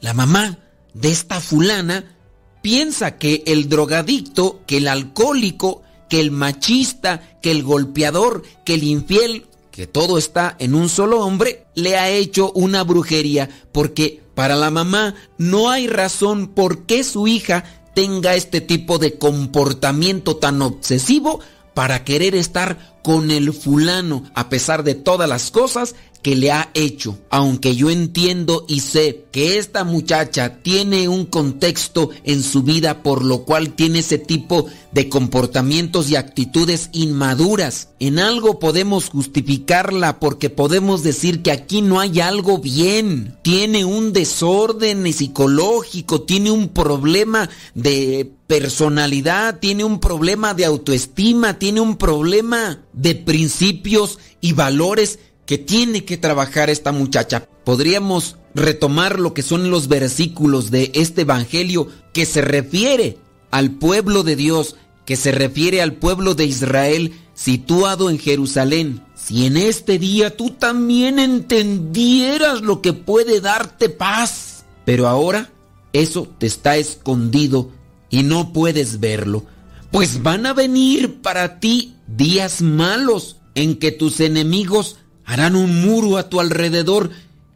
la mamá de esta fulana piensa que el drogadicto, que el alcohólico, que el machista, que el golpeador, que el infiel, que todo está en un solo hombre, le ha hecho una brujería, porque para la mamá no hay razón por qué su hija tenga este tipo de comportamiento tan obsesivo para querer estar con el fulano a pesar de todas las cosas que le ha hecho. Aunque yo entiendo y sé que esta muchacha tiene un contexto en su vida por lo cual tiene ese tipo de comportamientos y actitudes inmaduras. En algo podemos justificarla porque podemos decir que aquí no hay algo bien. Tiene un desorden psicológico, tiene un problema de personalidad, tiene un problema de autoestima, tiene un problema de principios y valores que tiene que trabajar esta muchacha. Podríamos retomar lo que son los versículos de este Evangelio que se refiere al pueblo de Dios, que se refiere al pueblo de Israel situado en Jerusalén. si en este día tú también entendieras lo que puede darte paz. Pero ahora eso te está escondido y no puedes verlo. Pues van a venir para ti días malos en que tus enemigos harán un muro a tu alrededor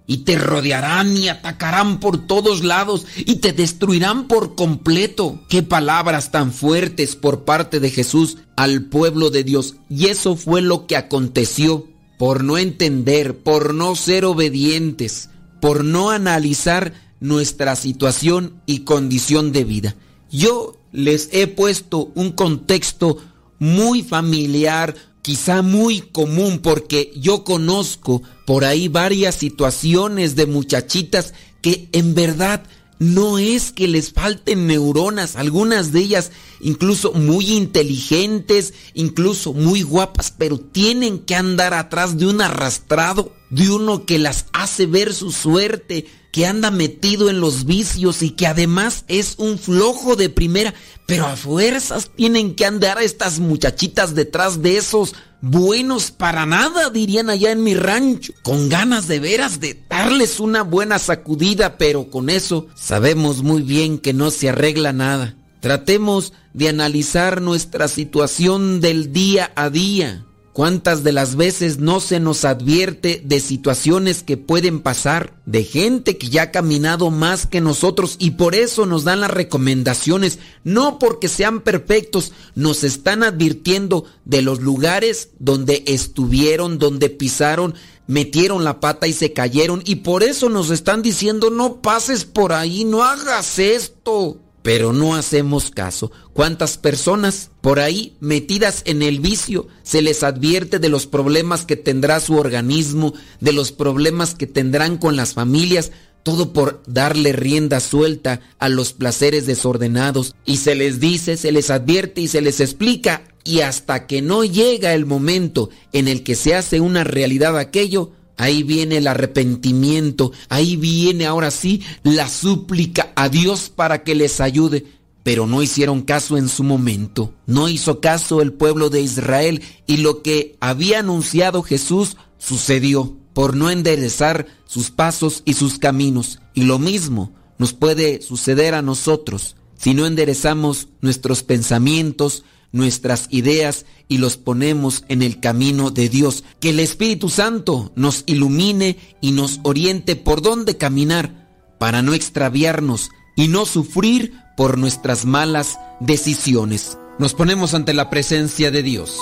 y te rodearán y atacarán por todos lados y te destruirán por completo. Qué palabras tan fuertes por parte de Jesús al pueblo de Dios. Y eso fue lo que aconteció por no entender, por no ser obedientes, por no analizar nuestra situación y condición de vida. Yo les he puesto un contexto muy familiar, quizá muy común, porque yo conozco por ahí varias situaciones de muchachitas que en verdad no es que les falten neuronas, algunas de ellas incluso muy inteligentes, incluso muy guapas, pero tienen que andar atrás de un arrastrado, de uno que las hace ver su suerte, que anda metido en los vicios y que además es un flojo de primera, pero a fuerzas tienen que andar a estas muchachitas detrás de esos buenos para nada, dirían allá en mi rancho, con ganas de veras de darles una buena sacudida, pero con eso sabemos muy bien que no se arregla nada. Tratemos de analizar nuestra situación del día a día. ¿Cuántas de las veces no se nos advierte de situaciones que pueden pasar, de gente que ya ha caminado más que nosotros y por eso nos dan las recomendaciones, no porque sean perfectos, nos están advirtiendo de los lugares donde estuvieron, donde pisaron, metieron la pata y se cayeron y por eso nos están diciendo no pases por ahí, no hagas esto pero no hacemos caso. ¿Cuántas personas por ahí metidas en el vicio se les advierte de los problemas que tendrá su organismo, de los problemas que tendrán con las familias? Todo por darle rienda suelta a los placeres desordenados. Y se les dice, se les advierte y se les explica. Y hasta que no llega el momento en el que se hace una realidad aquello, Ahí viene el arrepentimiento, ahí viene ahora sí la súplica a Dios para que les ayude. Pero no hicieron caso en su momento, no hizo caso el pueblo de Israel y lo que había anunciado Jesús sucedió por no enderezar sus pasos y sus caminos. Y lo mismo nos puede suceder a nosotros si no enderezamos nuestros pensamientos, nuestras ideas y los ponemos en el camino de Dios. Que el Espíritu Santo nos ilumine y nos oriente por dónde caminar para no extraviarnos y no sufrir por nuestras malas decisiones. Nos ponemos ante la presencia de Dios.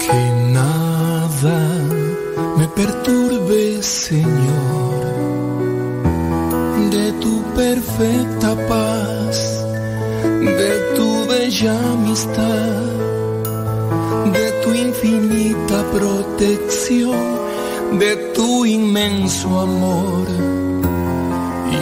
Que nada me perturbe, Señor, de tu perfecta paz de tu bella amistad, de tu infinita protección, de tu inmenso amor